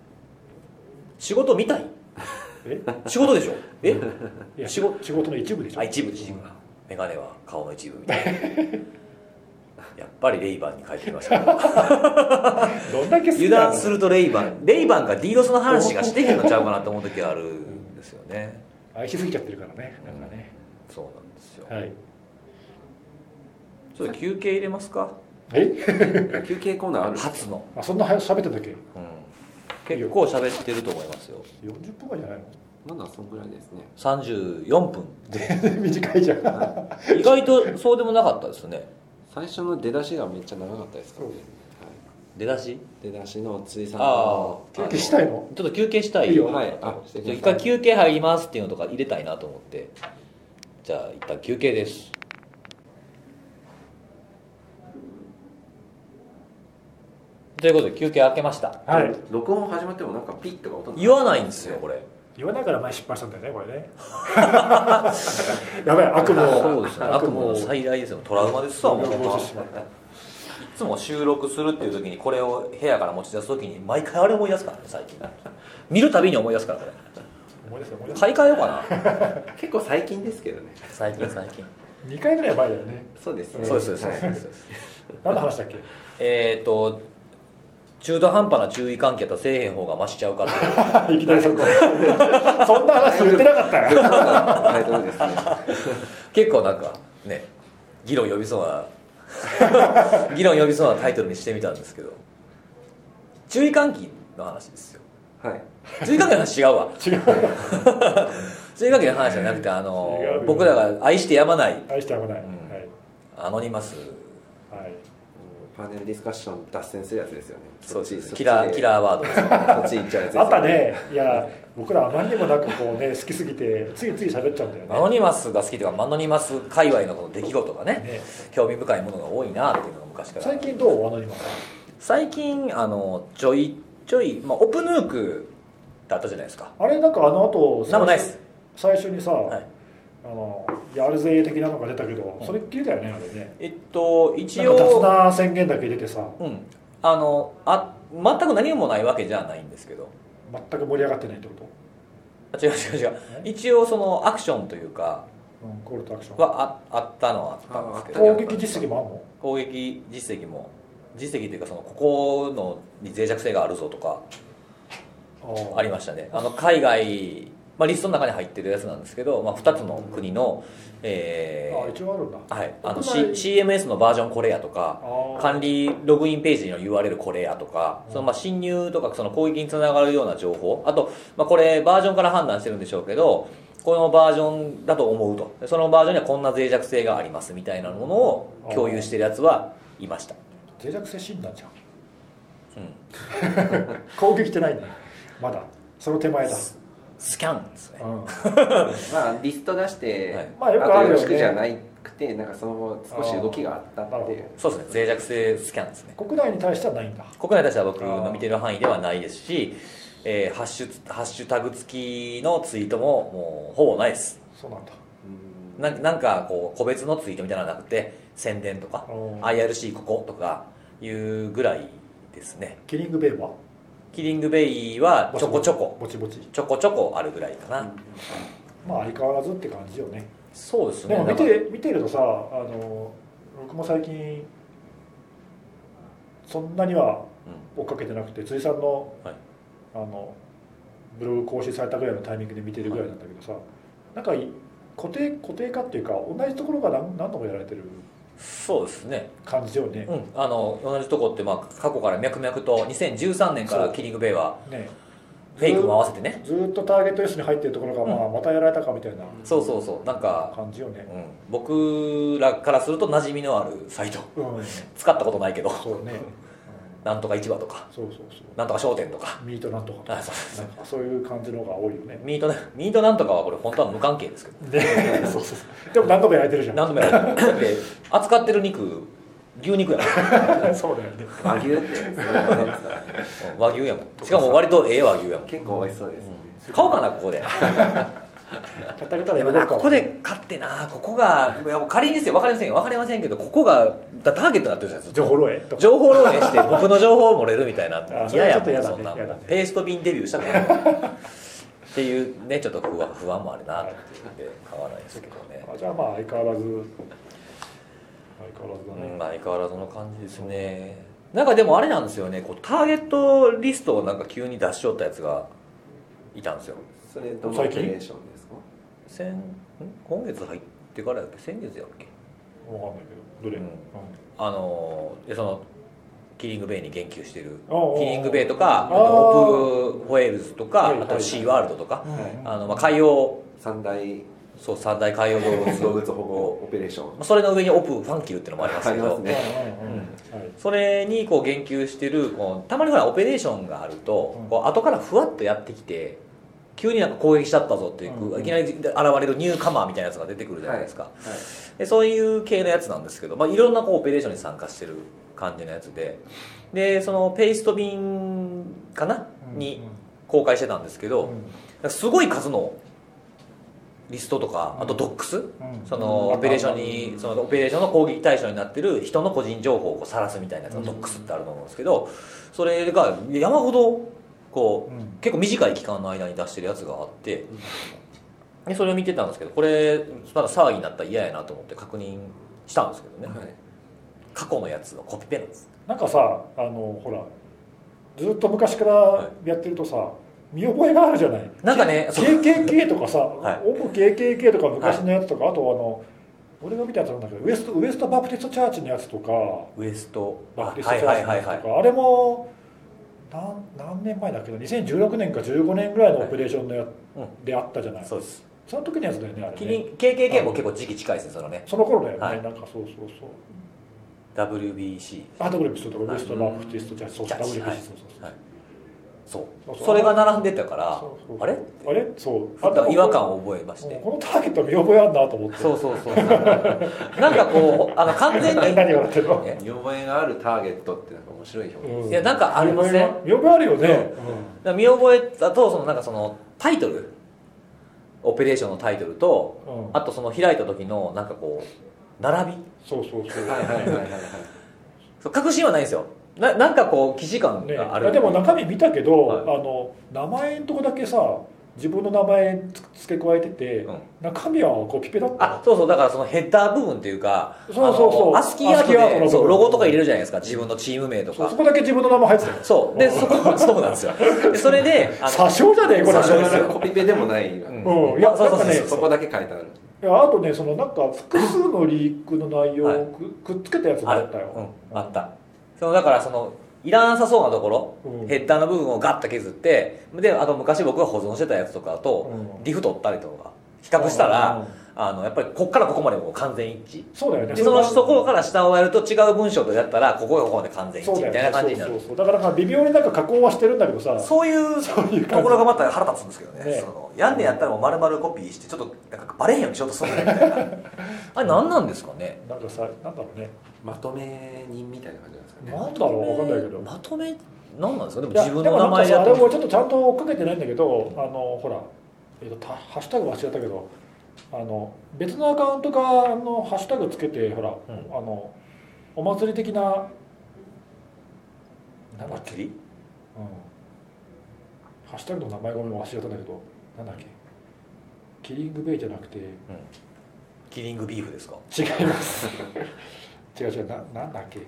仕事見たいえ？仕事でしょ？え？いや仕事仕事の一部でしょ？あ一部一部。眼鏡は顔の一部みたいな。やっぱりレイバンに書いてきました。[LAUGHS] どんだけ油断するとレイバンレイバンが DDoS の話がしてへんのちゃうかなと思う時があるんですよね。愛しすぎちゃってるからねなんかね、そうなんですよ。はい。ちょっと休憩入れますか？え？休憩コーナーある？初の、あそんな早く喋ってたっけ？うん、結構喋ってると思いますよ。40分ぐらいじゃないの？まだそんぐらいですね。34分全然 [LAUGHS] 短いじゃん。意外とそうでもなかったですね。最初の出だしがめっちゃ長かったですからね、出だし？はい、出だしの辻さんあの休憩したいの？ちょっと休憩したいいいよ。はい。あ一回休憩入りますっていうのとか入れたいなと思って。じゃあ一旦休憩です。ということで休憩開けました。はい。録音始まってもなんかピッとか音言わないんですよこれ言わないから前失敗したんだよねこれね。[LAUGHS] やばい悪夢を。そうですね。悪夢の再来ですよ。トラウマですわもうい防止してしまったつも収録するっていう時にこれを部屋から持ち出す時に毎回あれ思い出すからね最近。見るたびに思い出すからこれ。思い出せ思い出せ買い替えようかな。[LAUGHS] 結構最近ですけどね。最近最近。2回ぐらい前だよね。そうですね。そうですそうです何の話だっけ？えっ、と中途半端な注意喚起やったらせえへん方が増しちゃうから。[LAUGHS] いきなりそこ。[LAUGHS] そんな話言ってなかったよタイトルですね結構なんかね議論呼びそうな [LAUGHS] 議論呼びそうなタイトルにしてみたんですけど。注意喚起の話ですよ。はい。注意喚起の話違うわ。違う。注意喚起の話じゃなくてあの僕らが愛してやまない。愛して危ない、ん。はい。アノニマスはいパネルディスカッション脱線するやつですよね。そうですキラーキラーワードです。そっち行っちゃうやつあったね。いや僕らあまりにもなくこうね好きすぎてついつい喋っちゃうんだよね。アノニマスが好きというかアノニマス界隈のこの出来事がねね。興味深いものが多いなっていうのが昔から。最近どう？アノニマス。最近あのちょいちょい、まあ、オプヌークだったじゃないですか。あれなんかあの後なんもないです。最初にさ、はいあのやるぜ的なのが出たけどそれっきりだよねあれね。えっと一なんか雑応な宣言だけ出てさ。うんあのあ全く何もないわけじゃないんですけど。全く盛り上がってないってこあ違う違う違う。一応そのアクションというかと、うん、コールとアクション。はああったのはあったんですけど攻撃実績もあんの？攻撃実績も。実績というかそのここのに脆弱性があるぞとかあありましたね。あの海外、まあ、リストの中に入ってるやつなんですけど、まあ、2つの国の、えあ一応あるんだ。ーはい、あの、CMS のバージョンこれやとか管理ログインページの URL これやとかそのまあ侵入とかその攻撃につながるような情報。あと、まあ、これバージョンから判断してるんでしょうけどこのバージョンだと思うと。そのバージョンにはこんな脆弱性がありますみたいなものを共有してるやつはいました、脆弱性診断じゃん。うん、[LAUGHS] 攻撃ってないね。まだ。その手前だ、スキャンですね。うん、[LAUGHS] まあリスト出して、はい。まあよくあるよね。とよろしくじゃなくてなんかその後少し動きがあったっていう。そうですね。脆弱性スキャンですね。国内に対してはないんだ。国内としては僕の見てる範囲ではないですし、えーハッシュハッシュタグ付きのツイートももうほぼないです。そうなんだ。うん。ななんかこう個別のツイートみたいなのがなくて宣伝とかうん。IRC こことかいうぐらいですね。キリングベイはキリングベイはちょこちょこ。ぼちぼち。ちょこちょこあるぐらいかな、まあ相変わらずって感じよね。そうですね。でも見て見てるとさあの僕も最近そんなには追っかけてなくて辻さんの,、はい。あのブログ更新されたぐらいのタイミングで見てるぐらいなんだけどさ、なんかい固定固定化っていうか同じところが何何度もやられてるそうですね。感じよね、うん。あの同じとこってまあ過去から脈々と2013年からキリングベイはね。フェイクも合わせてね。ずーっとターゲット S に入ってるところが、まあ、またやられたかみたいなそうそうそう。なんか感じよね。うん、僕らからすると馴染みのあるサイト。うん。使ったことないけど。そうね、なんとか市場とかそうそうそう。なんとか商店とか。ミートなんとかとか。あそうそうなんかそういう感じのが多いよね。ミートねミートなんとかはこれ本当は無関係ですけど。[LAUGHS] でそうそうそう。でも何度もやられてるじゃん。何度もやるだって扱ってる肉牛肉やもん。[LAUGHS] そうだよね。和牛って和牛やもん。しかも割とええ和牛やもん。結構美味しそうですね、買おうかなここで買ってあげたらここで買ってなここがいやもう仮にですよ分かりませんよ。分かりませんけどここがだターゲットになってるじゃないですか。情報漏洩情報漏洩して僕の情報漏れるみたいな。[LAUGHS] 嫌だね。そんなもん。嫌だね。ペースト瓶デビューしたくな。いっていうねちょっと不安不安もあるな。って言って買わないですけどね、あじゃあまあ相変わらず。相変わらずだね、うんまあ、相変わらずの感じですね。なんかでもあれなんですよね。こうターゲットリストをなんか急に出しよったやつがいたんですよ。それどのオペレーション先ん今月入ってからやっけ先月やっけ、わかんないけどどれ、うん。うん。あのでその Killing Bay に言及してる。 Killing Bay とかああーと Op Whales とかあとシーワールドとか、うん。あのまあ、海洋。三大そう三大海洋動物。動物保護オペレーション。まあそれの上に Op Fun Kill っていうのもありますけど。それにこう言及してるこうたまにほらオペレーションがあると、うん。こう後からふわっとやってきて急になんか攻撃しちゃったぞっていう、うんいきなり現れるニューカマーみたいなやつが出てくるじゃないですか、はいでそういう系のやつなんですけど、まあ、いろんなこうオペレーションに参加してる感じのやつで。でそのペースト便かな、に公開してたんですけど、すごい数のリストとかあとドックス、うん。そのオペレーションにそのオペレーションの攻撃対象になってる人の個人情報をこう晒すみたいなやつのドックスってあると思うんですけどそれが山ほどこううん。結構短い期間の間に出してるやつがあってでそれを見てたんですけどこれまだ騒ぎになったら嫌やなと思って確認したんですけどね、はい。過去のやつのコピペなんです。なんかさあのほらずっと昔からやってるとさ見覚えがあるじゃない。なんかね KKK とかさ、はい。オブ KKK とか昔のやつとか、あとあの俺が見たやつなんだけどウエストウエストバプテストチャーチのやつとかウエスト。バプテストはいチャーチのはいはいはいやつとかあれも何何年前だっけど2016年か15年ぐらいのオペレーションのや、うん。であったじゃない。そうです。その時のやつだよねあれね。KKK も結構時期近いですねそのね。その頃だよね、はい。なんかそうそうそう。WBC あ WBC とかウエストバプテストチャーチそう WBC はい。そうそうそう。はいそう。それが並んでたからあれ？あれ？そう。あと違和感を覚えまして。このターゲット見覚えあんなと思って。そうそうそうそう。[LAUGHS] なんかこうあの完全に何 [LAUGHS] 何笑ってるの？え？見覚えがあるターゲットってなんか面白い表現。うん。いやなんかありますね見覚えあるよね、だから見覚えだとそのなんかそのタイトルオペレーションのタイトルとうん。うんあとその開いた時のなんかこう並び。そうそうそう、はいはいはいはい確信はないんですよななんかこう既視感ね、がある、いやでも中身見たけど、はい。あの名前のとこだけさ自分の名前付け加えてて、うん。中身はコピペだった。あそうそうだからそのヘッダー部分っていうかそうそうそう。アスキーアートでそうロゴとか入れるじゃないですか自分のチーム名とか。そこだけ自分の名前入ってたよそう。でそこ [LAUGHS] そうなんですよ。でそれで詐称じゃねえこれ。詐称ですよ。コピペでもない、うん。うん。いやそうそうねそこだけ書いてある。いやあとねそのなんか複数のリークの内容はいをく,、くっつけたやつもあったよ、うん、あったそのだからそのいらなさそうなところ、うん。ヘッダーの部分をガッと削ってであと昔僕が保存してたやつとかと、うん。リフ取ったりとか比較したら、あのやっぱりこっからここまでもう完全一致。そうだよね。でそのところから下をやると違う文章とやったらここがここまで完全一致みたいな感じになる。そうそうそうだから微妙になんか加工はしてるんだけどさ。そういうそういう感じところがまた腹立つんですけどね。ね。そのやんねやったらもう丸々コピーしてちょっとなんかバレへんようにしようとするみたいなあれ何なんですかね？なんかさなんだろうね。まとめ人みたいな感じなんだろうわかんないけど。まとめ何なんですか？でも自分の名前やってもちょっとちゃんと追っかけてないんだけどあのほら、えー、とたハッシュタグ忘れたけどあの別のアカウントがあのハッシュタグつけてほら、ん。あのお祭り的ななんだっけ、り？うん、ハッシュタグの名前ごめん忘れたんだけどなんだっけ？キリングベイじゃなくて違いキリングビーフですか？ます。[LAUGHS] 違う違うななんだっけ？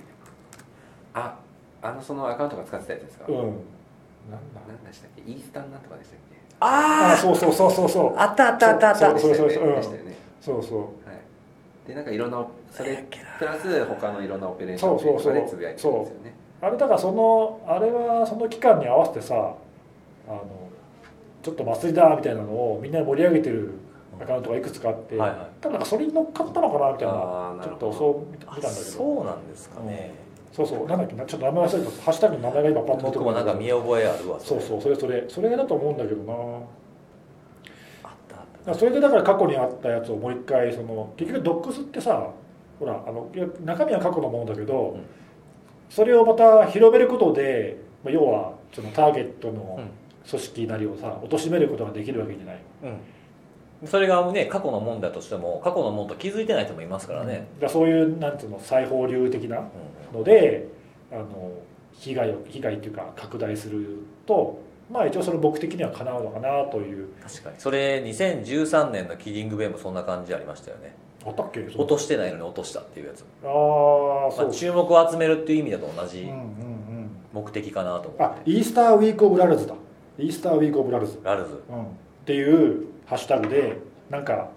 ああのそのアカウントが使ってたやつですか、うん。なんだ？何でしたっけ？イースタンなんとかでしたっけ？ああそうそうそうそうそう。あったあったあったあった。そうそうでしたよね。うん。でしたよね。そうそう。はい。でなんかいろんなそれプラス他のいろんなオペレーションそうそうそう。とかでつぶやいてるんですよね。あれだからそのあれはその期間に合わせてさあのちょっと祭りだみたいなのをみんなで盛り上げてるアカウントがいくつかあって、はいはい。多分なんかそれに乗っかったのかなみたいなちょっあーなるほど。とそう見たあ見たんだけど。そうなんですかねそうそう。なんだっけなちょっと名前忘れた。ハッシュタグの名前が今パッと出て僕もなんか見覚えあるわそうそうそれそれそれだと思うんだけどな。あったあっらそれでだから過去にあったやつをもう一回その結局ドックスってさほらあのいや中身は過去のものだけど、うん。それをまた広めることで、まあ、要はそのターゲットのうん。組織なりをさ貶めることができるわけじゃない、たうんそれがね過去のもんだとしても過去のもんと気づいてない人もいますからね、だからそういうなんていうの裁縫流的なうん。のであの被害を被害っていうか拡大するとまあ一応その目的にはかなうのかなという。確かに。それ2013年のキリングベイもそんな感じありましたよね。あったっけ？落としてないのに落としたっていうやつ、ああそう、まあ、注目を集めるっていう意味だと同じうんうんうん。目的かなと思あって、イースターウィーク・オブ・ラルズだ。イースターウィーク・オブ・ラルズ、ラルズ。うん、っていうハッシュタグでなんか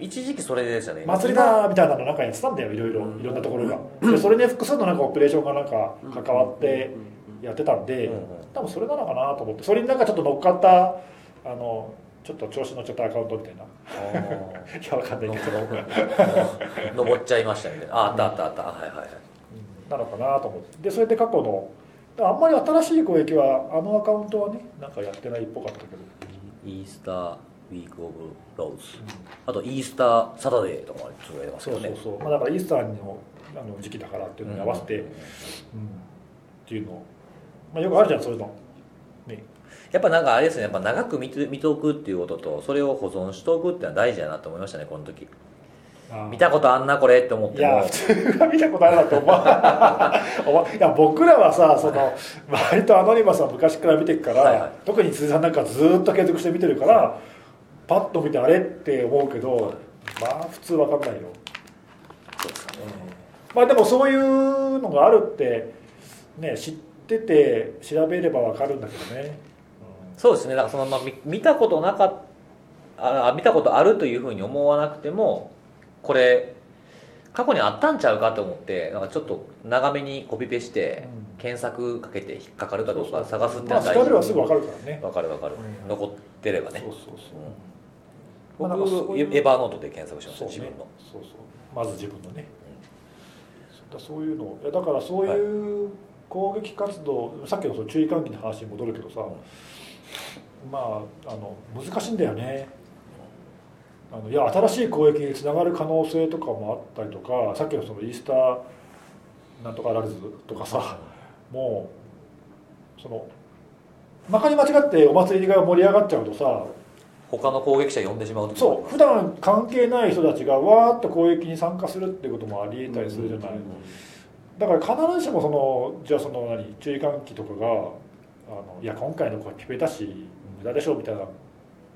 一時期それでしたね。祭りだみたいなのなんかやってたんだよいろいろいろんなところが。でそれで複数のなんかオペレーションがなんか関わってやってたんでうんうん。多分それなのかなと思って。それになんかちょっと乗っかったあのちょっと調子乗っちゃったアカウントみたいな。あ [LAUGHS] いやわかんないけど。ー登っちゃいましたみたいなああったあったあった。はいはいはい。なのかなと思って。でそれで過去のあんまり新しい攻撃はあのアカウントはねなんかやってないっぽかったけど、イースターウィーク・オブ・ローズあとイースター・サタデーとかもつぶやますそうよね。そうそう、まあ、だからイースターのあの時期だからっていうのに合わせて、うん。うん。っていうの、まあ、よくあるじゃんそういうの。ね。やっぱなんかあれですね。やっぱ長く見て見ておくっていうこととそれを保存しておくっていうのは大事だなと思いましたねこの時見たことあんなこれって思ってもいや普通は見たことあるなと思う。[LAUGHS] お前いや僕らはさその割とアノニマスは昔から見てるから、はいはい。特に辻さんなんかずっと継続して見てるからパッと見てあれって思うけどまあ普通わかんないよ。そうですかね。まあでもそういうのがあるってね知ってて調べればわかるんだけどね、そうですね。だからその、まあ、見見たことなかっあ見たことあるというふうに思わなくてもこれ過去にあったんちゃうかと思ってなんかちょっと長めにコピペしてうん。検索かけて引っかかるかどうか探すってまあ調べればすぐわかるからね。わかるわかる、うん。残ってればね。そうそうそう、ういうエヴァーノートで検索しましたそうね。自分の。そうそう。まず自分のね、そうだそういうのいやだからそういう攻撃活動、さっきのその注意喚起の話に戻るけどさ、まああの難しいんだよねあのいや新しい攻撃につながる可能性とかもあったりとかさっきのそのイースターなんとかラルズとかさもうそのまかに間違ってお祭りが盛り上がっちゃうとさ他の攻撃者呼んでしまうとそう普段関係ない人たちがわーっと攻撃に参加するっていうこともありえたりするじゃない、だから必ずしもそのじゃあその何注意喚起とかがあのいや今回の子はピペだし無駄でしょみたいな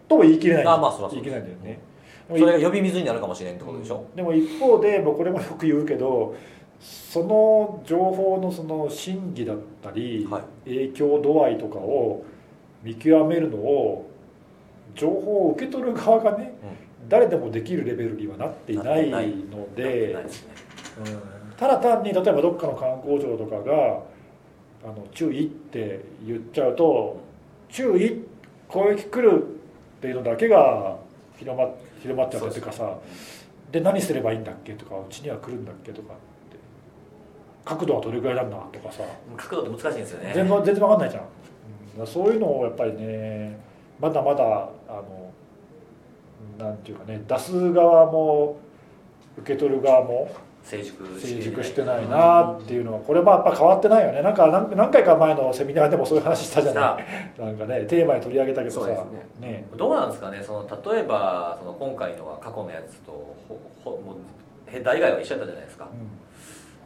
とも言い切れない。あまあそ言い切れないんだよねそれが呼び水になるかもしれんってことでしょ、でも一方で、まあ、これもよく言うけどその情報のその真偽だったり、はい。影響度合いとかを見極めるのを情報を受け取る側がね、誰でもできるレベルにはなっていないのでうん。ただ単に例えばどっかの観光庁とかがあの注意って言っちゃうと注意攻撃来るっていうのだけが広ま広まっちゃうっていうかさで何すればいいんだっけとかうちには来るんだっけとかって。角度はどれぐらいなんだとかさ。角度って難しいんですよね。全然全然わかんないじゃん、うん、そういうのをやっぱりねまだまだあのなんていうかね出す側も受け取る側も成熟成熟してないなっていうのはこれもやっぱ変わってないよね。なんか何何回か前のセミナーでもそういう話したじゃない。なんかねテーマに取り上げたけどさ。ね。ね。どうなんですかね？その例えばその今回のは過去のやつとほほもうへ大概は一緒だったじゃないですか。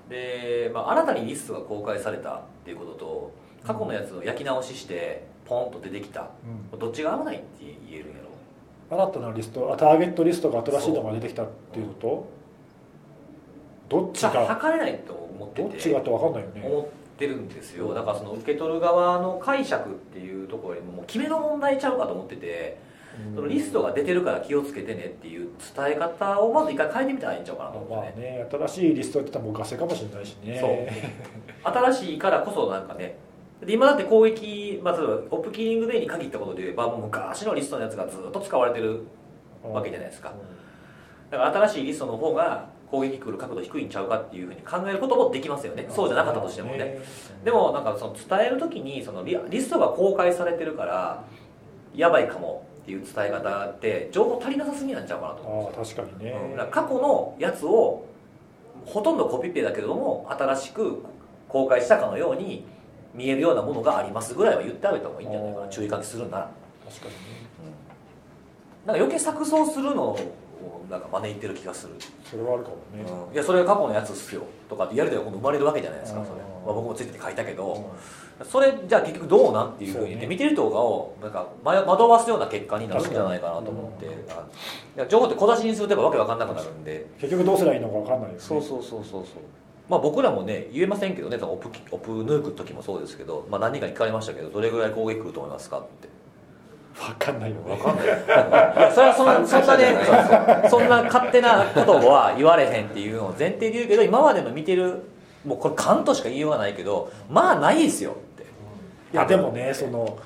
うで、まあ、新たにリストが公開されたっていうことと過去のやつを焼き直ししてポンと出てきた。んうん。どっちが危ないって言えるんやろ新たなリストあターゲットリストが新しいのが出てきたっていうのと？どっちが測れないと思ってて。どっちがって分かんないよね。思ってるんですよ。だからその受け取る側の解釈っていうところよりももう決めの問題ちゃうかと思っててうん。そのリストが出てるから気をつけてねっていう伝え方をまず一回変えてみたらいいんちゃうかなと思まあってね。ね新しいリストって言ったらもうガセかもしれないしね。新しいからこそなんかね。で今だって攻撃、まあ、例えばオップキリングデーに限ったことで言えばもう昔のリストのやつがずっと使われてるわけじゃないですか。だから新しいリストの方が攻撃来る角度低いんちゃうかっていうふうに考えることもできますよね。そうじゃなかったとしてもね。でもなんかその伝える時にそのリリストが公開されてるからやばいかもっていう伝え方って情報足りなさすぎなんちゃうかなと思うんです確かにね、うん。過去のやつをほとんどコピペだけれども新しく公開したかのように見えるようなものがありますぐらいは言ってあげた方がいいんじゃないかな。注意喚起するんなら。確かにね。なんか余計錯綜するのをなんか招いてる気がする、それはあるかもね、うん。いやそれが過去のやつっすよ。とかってやるで今度生まれるわけじゃないですかそれ、うんまあ、僕もついてて書いたけど、それじゃあ結局どうなんっていうふうに言って、そうね見てる人をなんかま惑わすような結果になるんじゃないかなと思って、あいや情報って小出しにするとやっぱわけわかんなくなるんで。結局どうすればいいのか分かんないよね。そうそうそうそうそう。まあ僕らもね言えませんけどねそのオプオプ抜く時もそうですけど、まあ、何人かに聞かれましたけどどれぐらい攻撃来ると思いますかって分かんないよね。わかんない。いやそれはそんそんなねそんな勝手なことは言われへんっていうのを前提で言うけど今までの見てるもうこれ勘としか言いようがないけどまあないですよって。いやでもねその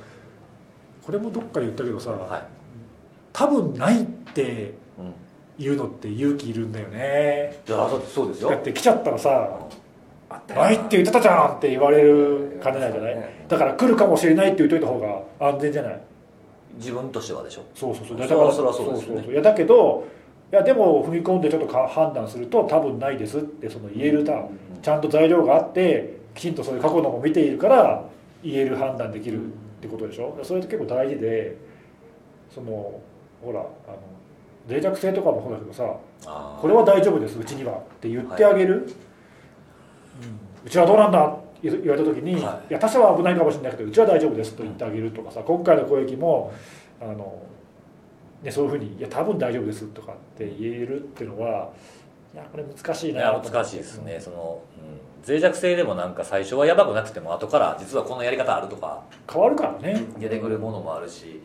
これもどっかで言ったけどさ、はい、多分ないってうん、言うのって勇気いるんだよね。いやだってそうですよ。だって来ちゃったらさあっ「たな。いって言ってたじゃん」って言われるかねないじゃない？だから来るかもしれないって言っといた方が安全じゃない？自分としてはでしょ？そうそうそう。それはそれはそうですよね。そうそういやだけどいやでも踏み込んでちょっとか判断すると多分ないですってその言えるたちゃんと材料があってきちんとそういう過去のも見ているから言える判断できるってことでしょ？それって結構大事でそのほらあの脆弱性とかもそうだけどさこれは大丈夫ですうちにはって言ってあげる、うん。うちはどうなんだ言われた時に、はい。い、や他者は危ないかもしれないけどうちは大丈夫ですと言ってあげるとかさ今回の攻撃もあの、ね、そういうふうに「いや多分大丈夫です」とかって言えるっていうのはいやこれ難しいいやなと思って。難しいですね。その、うん、脆弱性でもなんか最初はやばくなくても後から実はこのやり方あるとか。変わるからね。出てくるものもあるし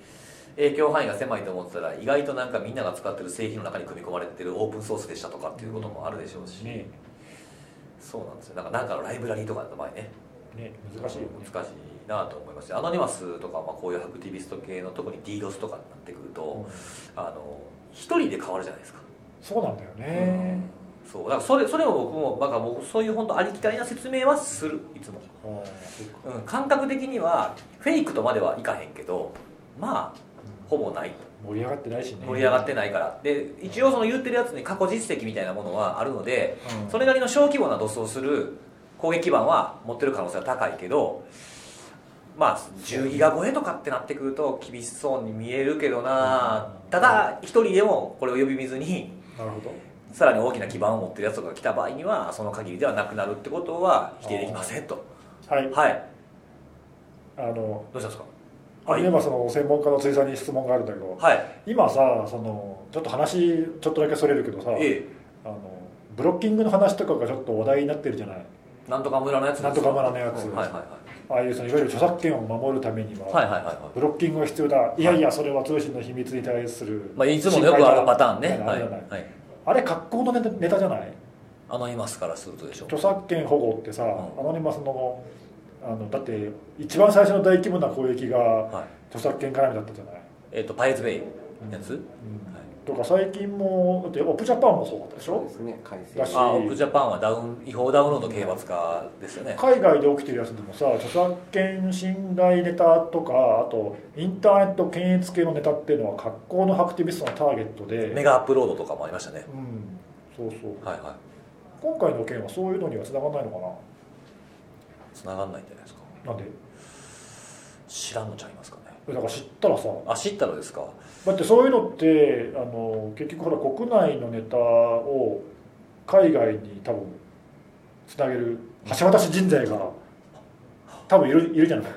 影響範囲が狭いと思ってたら意外となんかみんなが使ってる製品の中に組み込まれてるオープンソースでしたとかっていうこともあるでしょうし、ねそうなんですよ。なんかなんかのライブラリーとかの場合ね。ね難しいよね。難しいなと思いますしアノニマスとか、まあ、こういうアクティビスト系の特に DDoS とかになってくると、うん。あの一人で変わるじゃないですか。そうなんだよね、そう。だからそれそれを僕もなんか僕そういう本当ありきたりな説明はする。いつも、うん、感覚的にはフェイクとまではいかへんけどまあほぼない盛り上がってないしね。盛り上がってないから。で一応その言ってるやつに過去実績みたいなものはあるのでうん。それなりの小規模な DOS をする攻撃基盤は持ってる可能性は高いけどまあ10ギガ超えとかってなってくると厳しそうに見えるけどな。ただ一人でもこれを呼び水になるほど。さらに大きな基盤を持ってるやつとかが来た場合にはその限りではなくなるってことは否定できませんと。はい。はい。あのどうしたんですか？あ今その専門家の辻さんに質問があるんだけどはい。今さそのちょっと話ちょっとだけそれるけどさえあのブロッキングの話とかがちょっと話題になってるじゃない？えなんとか村のやつなんとか村のやつ。はいはいはいああいうそのいわゆる著作権を守るためには、はいはいはいはい。ブロッキングが必要だ。い。やいやそれは通信の秘密に対するまあ、いつものよくあるパターンね。心配だはい、はい、あれ格好のネタネタじゃない？アノニマスからするとでしょ。著作権保護ってさ、ん。アノニマスのあのだって一番最初の大規模な攻撃がはい。著作権絡みだったじゃない、えっ、とパイレーツベイのやつ、うんとか最近もだってオプジャパンもそうだったでしょ？そうですね改正。だし。あオープジャパンはダウン違法ダウンロード刑罰化ですよね。海外で起きてるやつでもさ著作権侵害ネタとかあとインターネット検閲系のネタっていうのは格好のアクティビストのターゲットで。メガアップロードとかもありましたね。うん。そうそう。はいはい。今回の件はそういうのには繋がらないのか繋がんないんじゃないですか。ななんで？知らんのちゃいますかね。だから知ったらさ。あ知ったのですか。だってそういうのってあの結局ほら国内のネタを海外に多分つなげる橋渡し人材が多分いるいるじゃな [LAUGHS] い。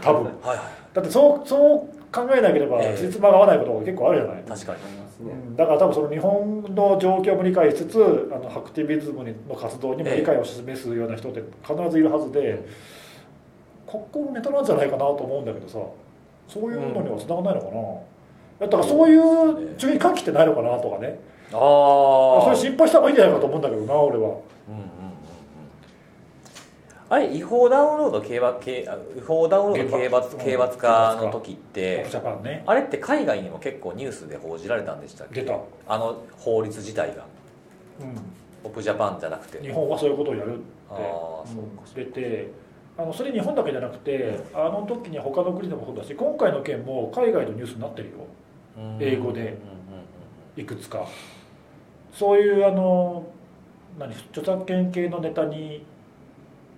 多分。はいはだってそうそう考えなければええ。つじつまが合わないことが結構あるじゃない、い。確かにありますね。うん。だから多分その日本の状況も理解しつつあのアクティビズムの活動にも理解を示すような人って必ずいるはずで格好のネタなんじゃないかなと思うんだけどさそういうのには繋がんないのかな、だからそういう注意喚起ってないのかなとかね。ああそれ心配した方がいいんじゃないかと思うんだけどな俺はあれ違法ダウンロード刑罰刑あ違法ダウンロード刑罰刑罰化の時ってね。あれって海外にも結構ニュースで報じられたんでしたっけ？あの法律自体が。うオプジャパンじゃなくて。ん、日本はそういうことをやるって。ああそうかうん。出てあのそれ日本だけじゃなくてあの時に他の国でもそうだし今回の件も海外のニュースになってるよ。うん。英語で。いくつか。そういうあの何著作権系のネタに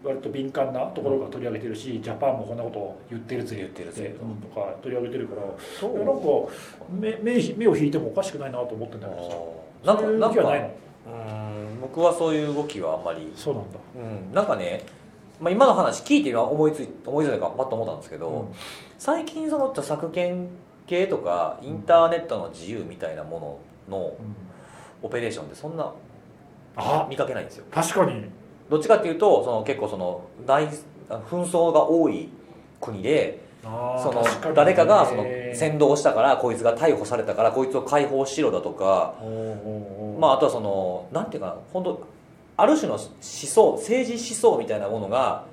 割と敏感なところが取り上げてるし、ジャパンもこんなことを言ってるぜ。言ってるぜ。うんとか取り上げてるからそう。いやなんか目目目を引いてもおかしくないなと思ってんだけどさ。なんかなんかそういう動きはないの？うん僕はそういう動きはあんまり。そうなんだ。うん。なんかね、まあ、今の話聞いて今思いつい思いついたかパッと思ったんですけど、うん。最近その著作権系とかインターネットの自由みたいなもののうん。オペレーションってそんなあ見かけないんですよ。確かにどっちかっていうとその結構その内紛争が多い国でその誰かがその先導したからこいつが逮捕されたからこいつを解放しろだとか、まあ、あとはそのなんていうかな本当ある種の思想政治思想みたいなものが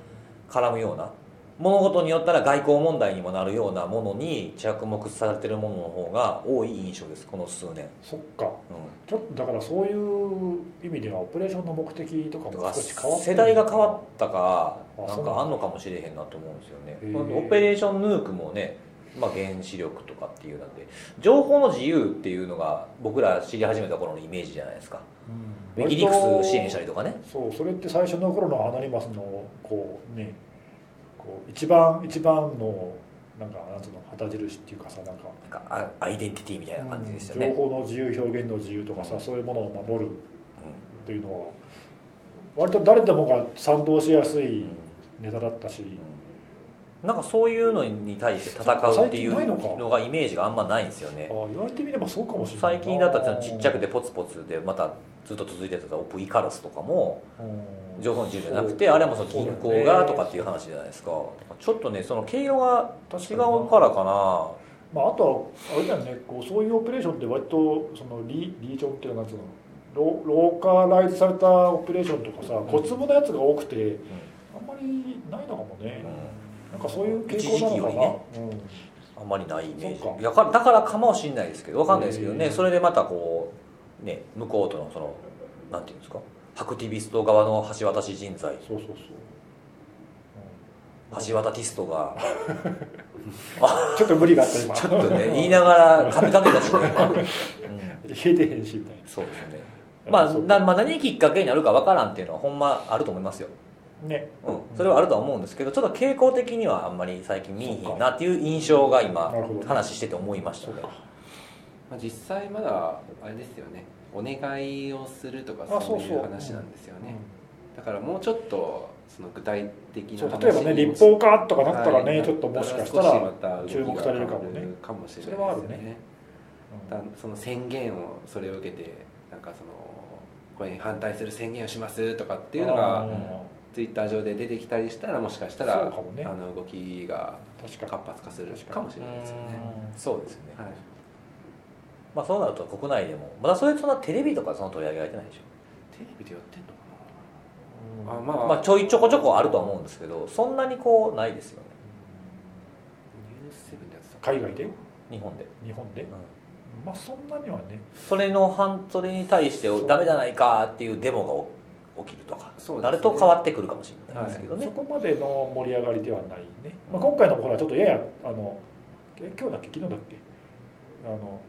絡むような物事によったら外交問題にもなるようなものに着目されてるものの方が多い印象ですこの数年、そっか。うちょっとだからそういう意味ではオペレーションの目的とかもか少し変わって世代が変わったかなんかあんのかもしれへんなと思うんですよね。オペレーションヌークもね、まあ、原子力とかっていうなんで情報の自由っていうのが僕ら知り始めた頃のイメージじゃないですか。うん。ウィキリクス支援したりとかね。そうそれって最初の頃のアノニマスのこうねこう一番一番のなんかなんつうの旗印っていうかさなんかなんかアアイデンティティみたいな感じでしたよね、情報の自由表現の自由とかさそういうものを守るっていうのは割と誰でもが賛同しやすいネタだったし、なんかそういうのに対して戦うっていうのがイメージがあんまないんですよね。ああ言われてみればそうかもしれない最近だったらちっちゃくててポツポツでまたずっと続いてたオプイカラスとかも情報の自由じゃなくてあれはもうその銀行がとかっていう話じゃないですか。ちょっとねその経路が違うからかな。まあ、あとはあれだよね。こうそういうオペレーションって割とそのリリージョンっていうのはロローカライズされたオペレーションとかさ小粒のやつが多くてあんまりないのかもね。なんかそういう傾向なのかな、あんまりないイメージ。だか。らだからかもしれないですけどわかんないですけどね。それでまたこうね向こうとのそのなんていうんですか？ハクティビスト側の橋渡し人材。うん、そうそう。そう、橋渡ティストが。ちょっと無理があった今。[LAUGHS] ちょっとね言いながら噛みかけたしね言えてへんしみたいそうですね。まあ、なまあ何きっかけになるかわからんっていうのはほんまあると思いますよ、なね。うん、それはあるとは思うんですけどちょっと傾向的にはあんまり最近見えひんなっていう印象が今話してて思いましたねまあ、実際まだあれですよね。お願いをするとかあそういそう話なんですよね。だからもうちょっとその具体的なそう例えばね立法化とかなったらね、はい。ちょっともしかした少らまた動きが注目されるかもね。かもしれないですそれはあるよねだその宣言をそれを受けてなんかそのこれに反対する宣言をしますとかっていうのがあツイッター上で出てきたりしたらもしかしたらあの動きがー確か活発化するかもしれないですよね。うん。そうですね、はいまあそうなると国内でも。まだそれそんなテレビとかその取り上げられてないでしょ。テレビでやってんのにかな。あまあ、まあ。ちょいちょこちょこあるとは思うんですけどそんなにこうないですよね。ニュースセブンでやってた。海外で？日本で、日本で？うん。まあそんなにはね。それの反それに対してダメじゃないかっていうデモが起きるとか、そうね。なると変わってくるかもしれないですけどね、そこまでの盛り上がりではないね、まあ、今回のほらちょっとややあのえ今日だっけ？昨日だっけ？あの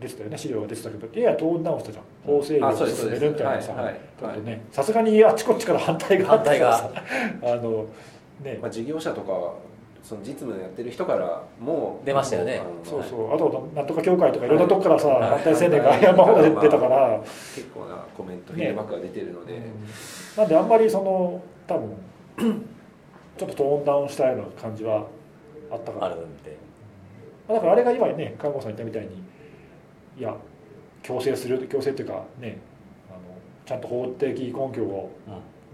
出てたよね。資料が出てたけどややトーンダウンしたじゃん。法制御を進めるみたいなさ、はいはい。ちょっとねさすがにあっちこっちから反対があったからさ [LAUGHS] あのね。まあ、事業者とかその実務やってる人からも出ましたよね。そうそう。あとなんとか協会とかいろんなとこからさ、はい。反対宣言が山ほど出たから、結構なコメントフィードバックが出てるので、なんであんまりその多分ちょっとトーンダウンしたような感じはあったから。あるんで。まあだからあれが今ね看護さん言ったみたいにいや強制する強制っていうかねあのちゃんと法的根拠を、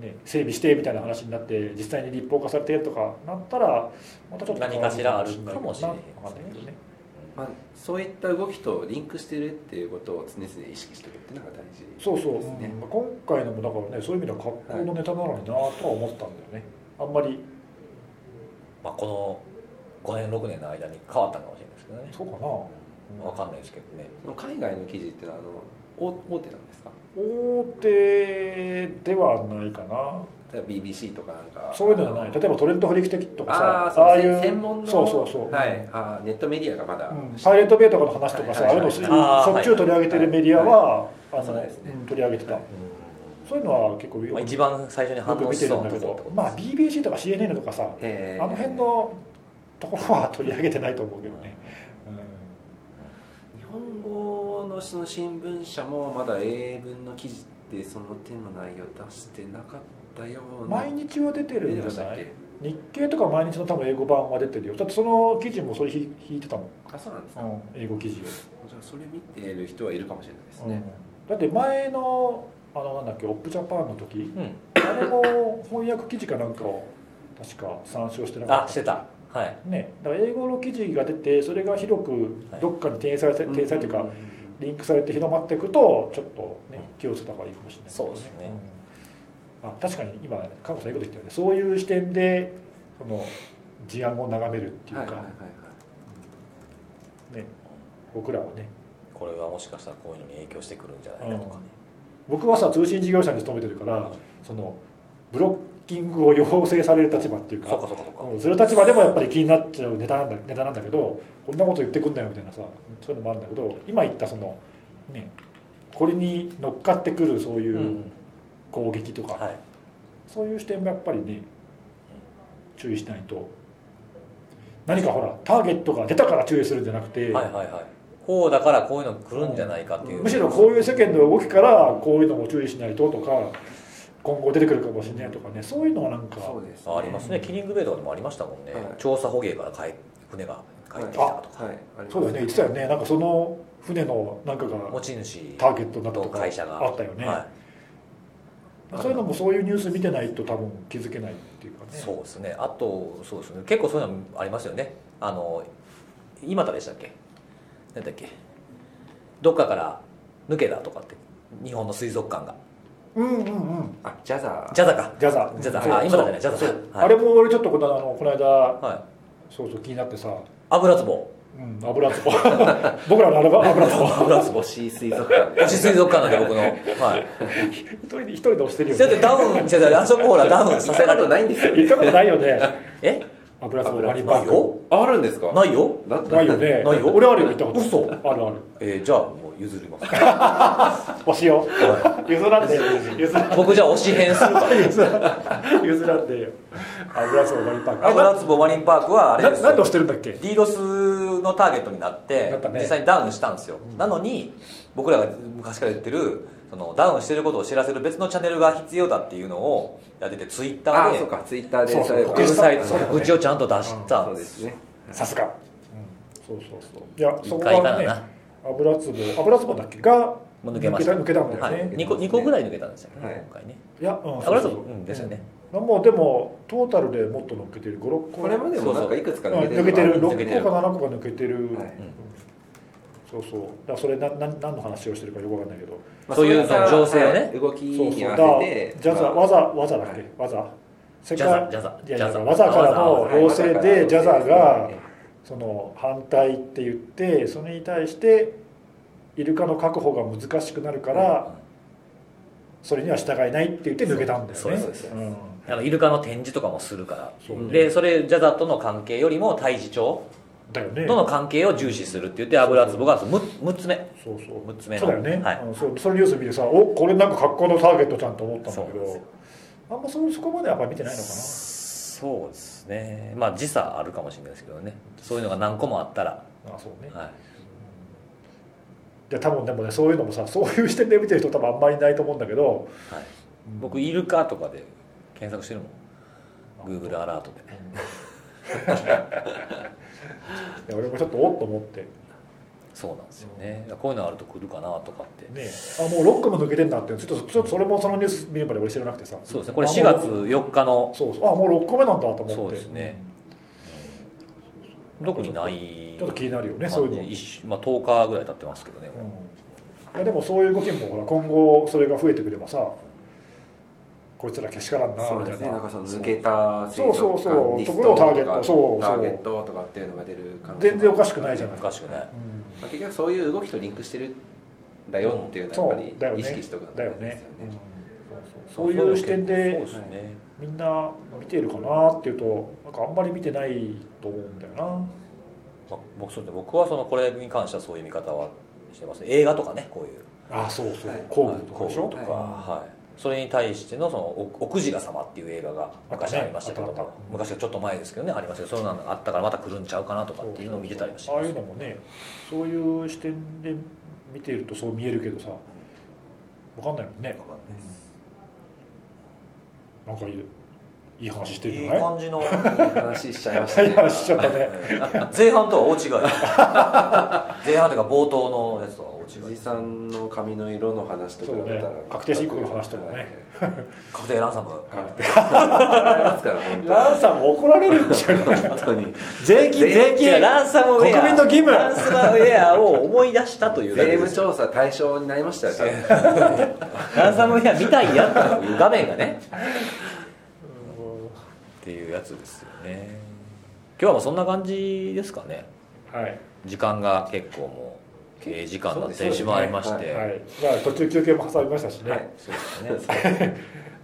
ね、整備してみたいな話になって実際に立法化されてとかなったらまたちょっと何かしらあるかもしれないわかんないけどね。まあ、そういった動きとリンクしてるっていうことを常々意識しておくっていうのが大事そうそう、ですねうん。まあ今回のもだからねそういう意味では格好のネタなのになとは思ったんだよね。あんまり。まあ、この5年6年の間に変わったかもしれないですけどね。そうかな分かんないですけどね。海外の記事っていうのはあの大大手なんですか？大手ではないかな。例えば BBC とかなんか。そういうのはない。例えばトレンドフリック的とかさああいう専門のそうそうそう、はい、あーネットメディアがまだ、うん。パイレートベイとかの話とかさ、はいはいああいうのしょっちゅう取り上げてるメディアは、あのそうですね。うん取り上げてた、はいそういうのは結構よまあ、く一番最初に反応しそうるんだけど。まあ BBC とか CNN とかさ、えー。あの辺のところは取り上げてないと思うけどね、日本語のその新聞社もまだ英文の記事ってその手の内容出してなかったよう、うんな毎日は出てるんじゃない？け？日経とか毎日の多分英語版は出てるよ。だってその記事もそれ引引いてたもん、あそうなんですか、うん、英語記事を、じゃあそれ見てる人はいるかもしれないですうん。ね、だって前のあのなんだっけオップジャパンの時うん。あれも翻訳記事かなんかを確か参照してなかった。あしてたはい。ね、だから英語の記事が出てそれが広くどっかに転載されて、転載というかリンクされて広まっていくとちょっとね気をつけた方がいいかもしれないそうですね。うん。あ確かに今カンコさんいいこと言ったよねそういう視点でその事案を眺めるっていうか、はいはいはいね、僕らはね。これはもしかしたらこういうのに影響してくるんじゃないかとかね。僕はさ通信事業者に勤めてるからそのブロッキングを要請される立場っていうかそうかそうかそうか。うんその立場でもやっぱり気になっちゃうネタなんだネタなんだけどこんなこと言ってくんなよみたいなさそういうのもあるんだけど今言ったそのねこれに乗っかってくるそういううん。攻撃とか、はい。そういう視点もやっぱりね注意しないと。何かほらターゲットが出たから注意するんじゃなくて、はいはいはい。こうだからこういうの来るんじゃないかっていう。むしろこういう世間の動きからこういうのも注意しないととか今後出てくるかもしれないとかねそういうのはなんか。そうです、ありますね。キリングベイとかでもありましたもんね、はい。調査捕鯨から帰船が帰ってきたとか、はい。そうだよね。言ってたよね。なんかその船のなんかが持ち主ターゲットになったととか会社が。あったよね、はそういうのもそういうニュース見てないと多分気づけないっていうかい、ね。そうですね。あとそうですね。結構そういうのありますよね。あの今田でしたっけ？何だっけ？どっかから抜けたとかって。日本の水族館がうんうんうん。あジャザー。ジャザか。ジャザジャザあ今だね。ジャザあれも俺ちょっとこのあのこの間はい。そうそう気になってさ、油壺。うん、油壺。[LAUGHS] 僕らの油油壺。[LAUGHS] 油壺。星水族館。で推し水族館なんで僕の。はい。[LAUGHS] 一人で一人で押してるよだってねダウン違う違うあそこほらダウンさせたことないんですよ行ったことないよね。え？油壺割りバーないよ。あるんですか？ないよ。ないよね。ないよ。俺あるよ行ったこと。嘘。あるある。えーじゃあ譲ります。[LAUGHS] 押しよ譲らんで [LAUGHS] 譲らん僕じゃあ推し編するから。譲らん譲らんでよ油壺割りパーク。あ油壺マリンパークはあれなです何で押してるんだっけ？DDoS のターゲットになってね。実際にダウンしたんですよ、なのに僕らが昔から言ってるそのダウンしてることを知らせる別のチャンネルが必要だっていうのをやっててツイッターであそうか。ツイッターでそう。そうれウェブサイトそうの告知をちゃんと出したんでそうですすね。さすが、うん、そうそうそう。いやそこ油壺油壺だっけ？がもう抜けました。抜けたんだよね、はい、2, 個2個ぐらい抜けたんですよ。ね、はい。今回ね。いや、うん、油壺ですよね、うん。もうでもトータルでもっと抜けてる。56個。これまでもなんかいくつかうん抜けてる。抜けてる。のが抜けてる。6個か7個が抜けてる、そうそう。だそれなな何の話をしてるかよくわかんないけど。まあそういう情勢をね。はい動きに合わせて。ジャザまあ。わざわざだっけ？わざ。世界ジャザ。からのはい。要請でジャザがはいその反対って言ってそれに対してイルカの確保が難しくなるからそれには従えないって言って抜けたんだよね。そうですそうん。あのイルカの展示とかもするから。そうね。でそれジャザとの関係よりも太地町だよね。との関係を重視するって言って油壺が 6, 6つ目。そうそう。6つ目の。そうだよね、はい。うんそう。そのニュース見てさおこれなんか格好のターゲットちゃんと思ったんだけどあんまそそこまでやっぱり見てないのかなそうですね。まあ時差あるかもしれないですけどね。そういうのが何個もあったら、あそうね。はい、で多分でもねそういうのもさそういう視点で見てる人多分あんまりいないと思うんだけどはい、僕イルカとかで検索してるもん。Google アラートで。いや俺もちょっとおっと思ってそうなんですよね。こういうのあると来るかなとかって。ねあもうロックも抜けてんだってちょっとちょっとそれもそのニュース見るまで俺知らなくてさ。そうですね。これあ4月もう4日のそうそう。あもう6個目なんだと思って。そうですね。特にないちょっと気になるよねそういうの、まあ、10日ぐらい経ってますけどね、やでもそういう動きもほら今後それが増えてくればさこいつらけしからんなそうですね。なんかその抜けたそう。そうそう。リスところをターゲッとかトそうそう。ターゲットとかっていうのが出る全然おかしくないじゃない。おかしくない。うんまあ、結局そういう動きとリンクしてるんだよっていうのはやっぱり意識しておくのだよねが大事ですよね。うん。そういう視点でですね。みんな見てるかなっていうとなんかあんまり見てないと思うんだよな。まあ僕そうですね。僕はそのこれに関してはそういう見方はしてますね。映画とかねこういう。あそうそう。はい。工具とかでしょ？とか、はいそれに対してのそのお奥地が様っていう映画が昔ありましたけども、昔はちょっと前ですけどねありましたけどそういうのがあったからまた来るんちゃうかなとかっていうのを見てたりもしああますいうのもねそういう視点で見てるとそう見えるけどさわかんないもんねなんかいいいい話してるい？い感じのい [LAUGHS] い話しちゃいましたいいね。話しちゃったね。[LAUGHS] 前半とは大違い。[LAUGHS] 前半というか冒頭のやつとは大違い辻さんの髪の色の話とかだったら、そうね。確定申告の話とかね。[LAUGHS] 確定ランサム。ランさんも怒られるんじゃない？本当に。税金税いや金ランサムウェア。国民の義務。ランサムウェアを思い出したというだ税務調査対象になりましたよ [LAUGHS] ランサムウェア見たいやという画面がね。っていうやつですよね。今日はもうそんな感じですかね。はい。時間が結構もうええ時間になってしまいまして、はいまあ途中休憩も挟みましたしね、はいそうですね。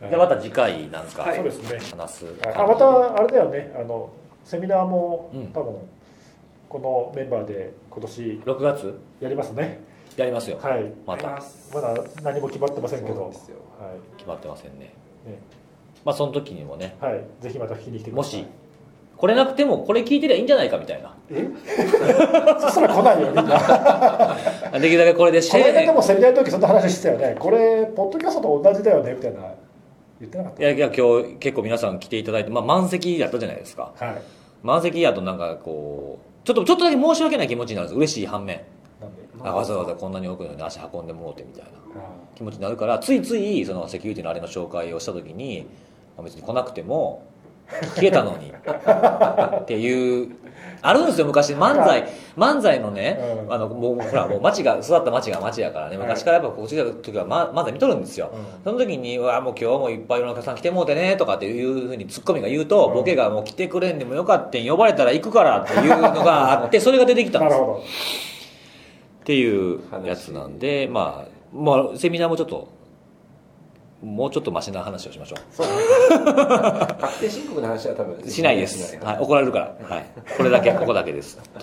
[LAUGHS] でまた次回なんですか、はい。そうですね。話すあまたあれだよね。あのセミナーもうん。多分このメンバーで今年6月？やりますね。やりますよ。はい。また。まだ何も決まってませんけど。そうなんですよ。は決まってませんね。いね。まあその時にもね。はい。ぜひまた聞きに来てください。もし来れなくてもこれ聞いてりゃいいんじゃないかみたいな。え？[LAUGHS] そしたら来ないよみんな。[LAUGHS] できるだけこれでこの間でもセミナーの時そんな話してたよね。これポッドキャストと同じだよねみたいな。言ってなかっいやいや今日結構皆さん来ていただいて、まあ、満席だったじゃないですか。たはい。満席やとなんかこうちょっとちょっとだけ申し訳ない気持ちになるんです嬉しい反面。あわざわざこんなに多くの人に足運んでもろうてみたいなあ気持ちになるからついついそのセキュリティのあれの紹介をした時にまあ別に来なくても消えたのに。っていうあるんですよ昔。漫才漫才のね、うん。あのもうほらもう町が育った町が町やからね。昔からやっぱこっち来た時は、ま、漫才見とるんですよ、うん。その時に「うわもう今日もいっぱいいろんなお客さん来てもうてね」とかっていうふうにツッコミが言うと、うん。ボケが「もう来てくれんでもよかったん呼ばれたら行くから」っていうのがあって [LAUGHS] それが出てきたんですよ。っていうやつなんで、まあ、まあセミナーもちょっともうちょっとマシな話をしましょ確定申告の話は多分うしないです、はい、怒られるから、はい、これだけここだけです。と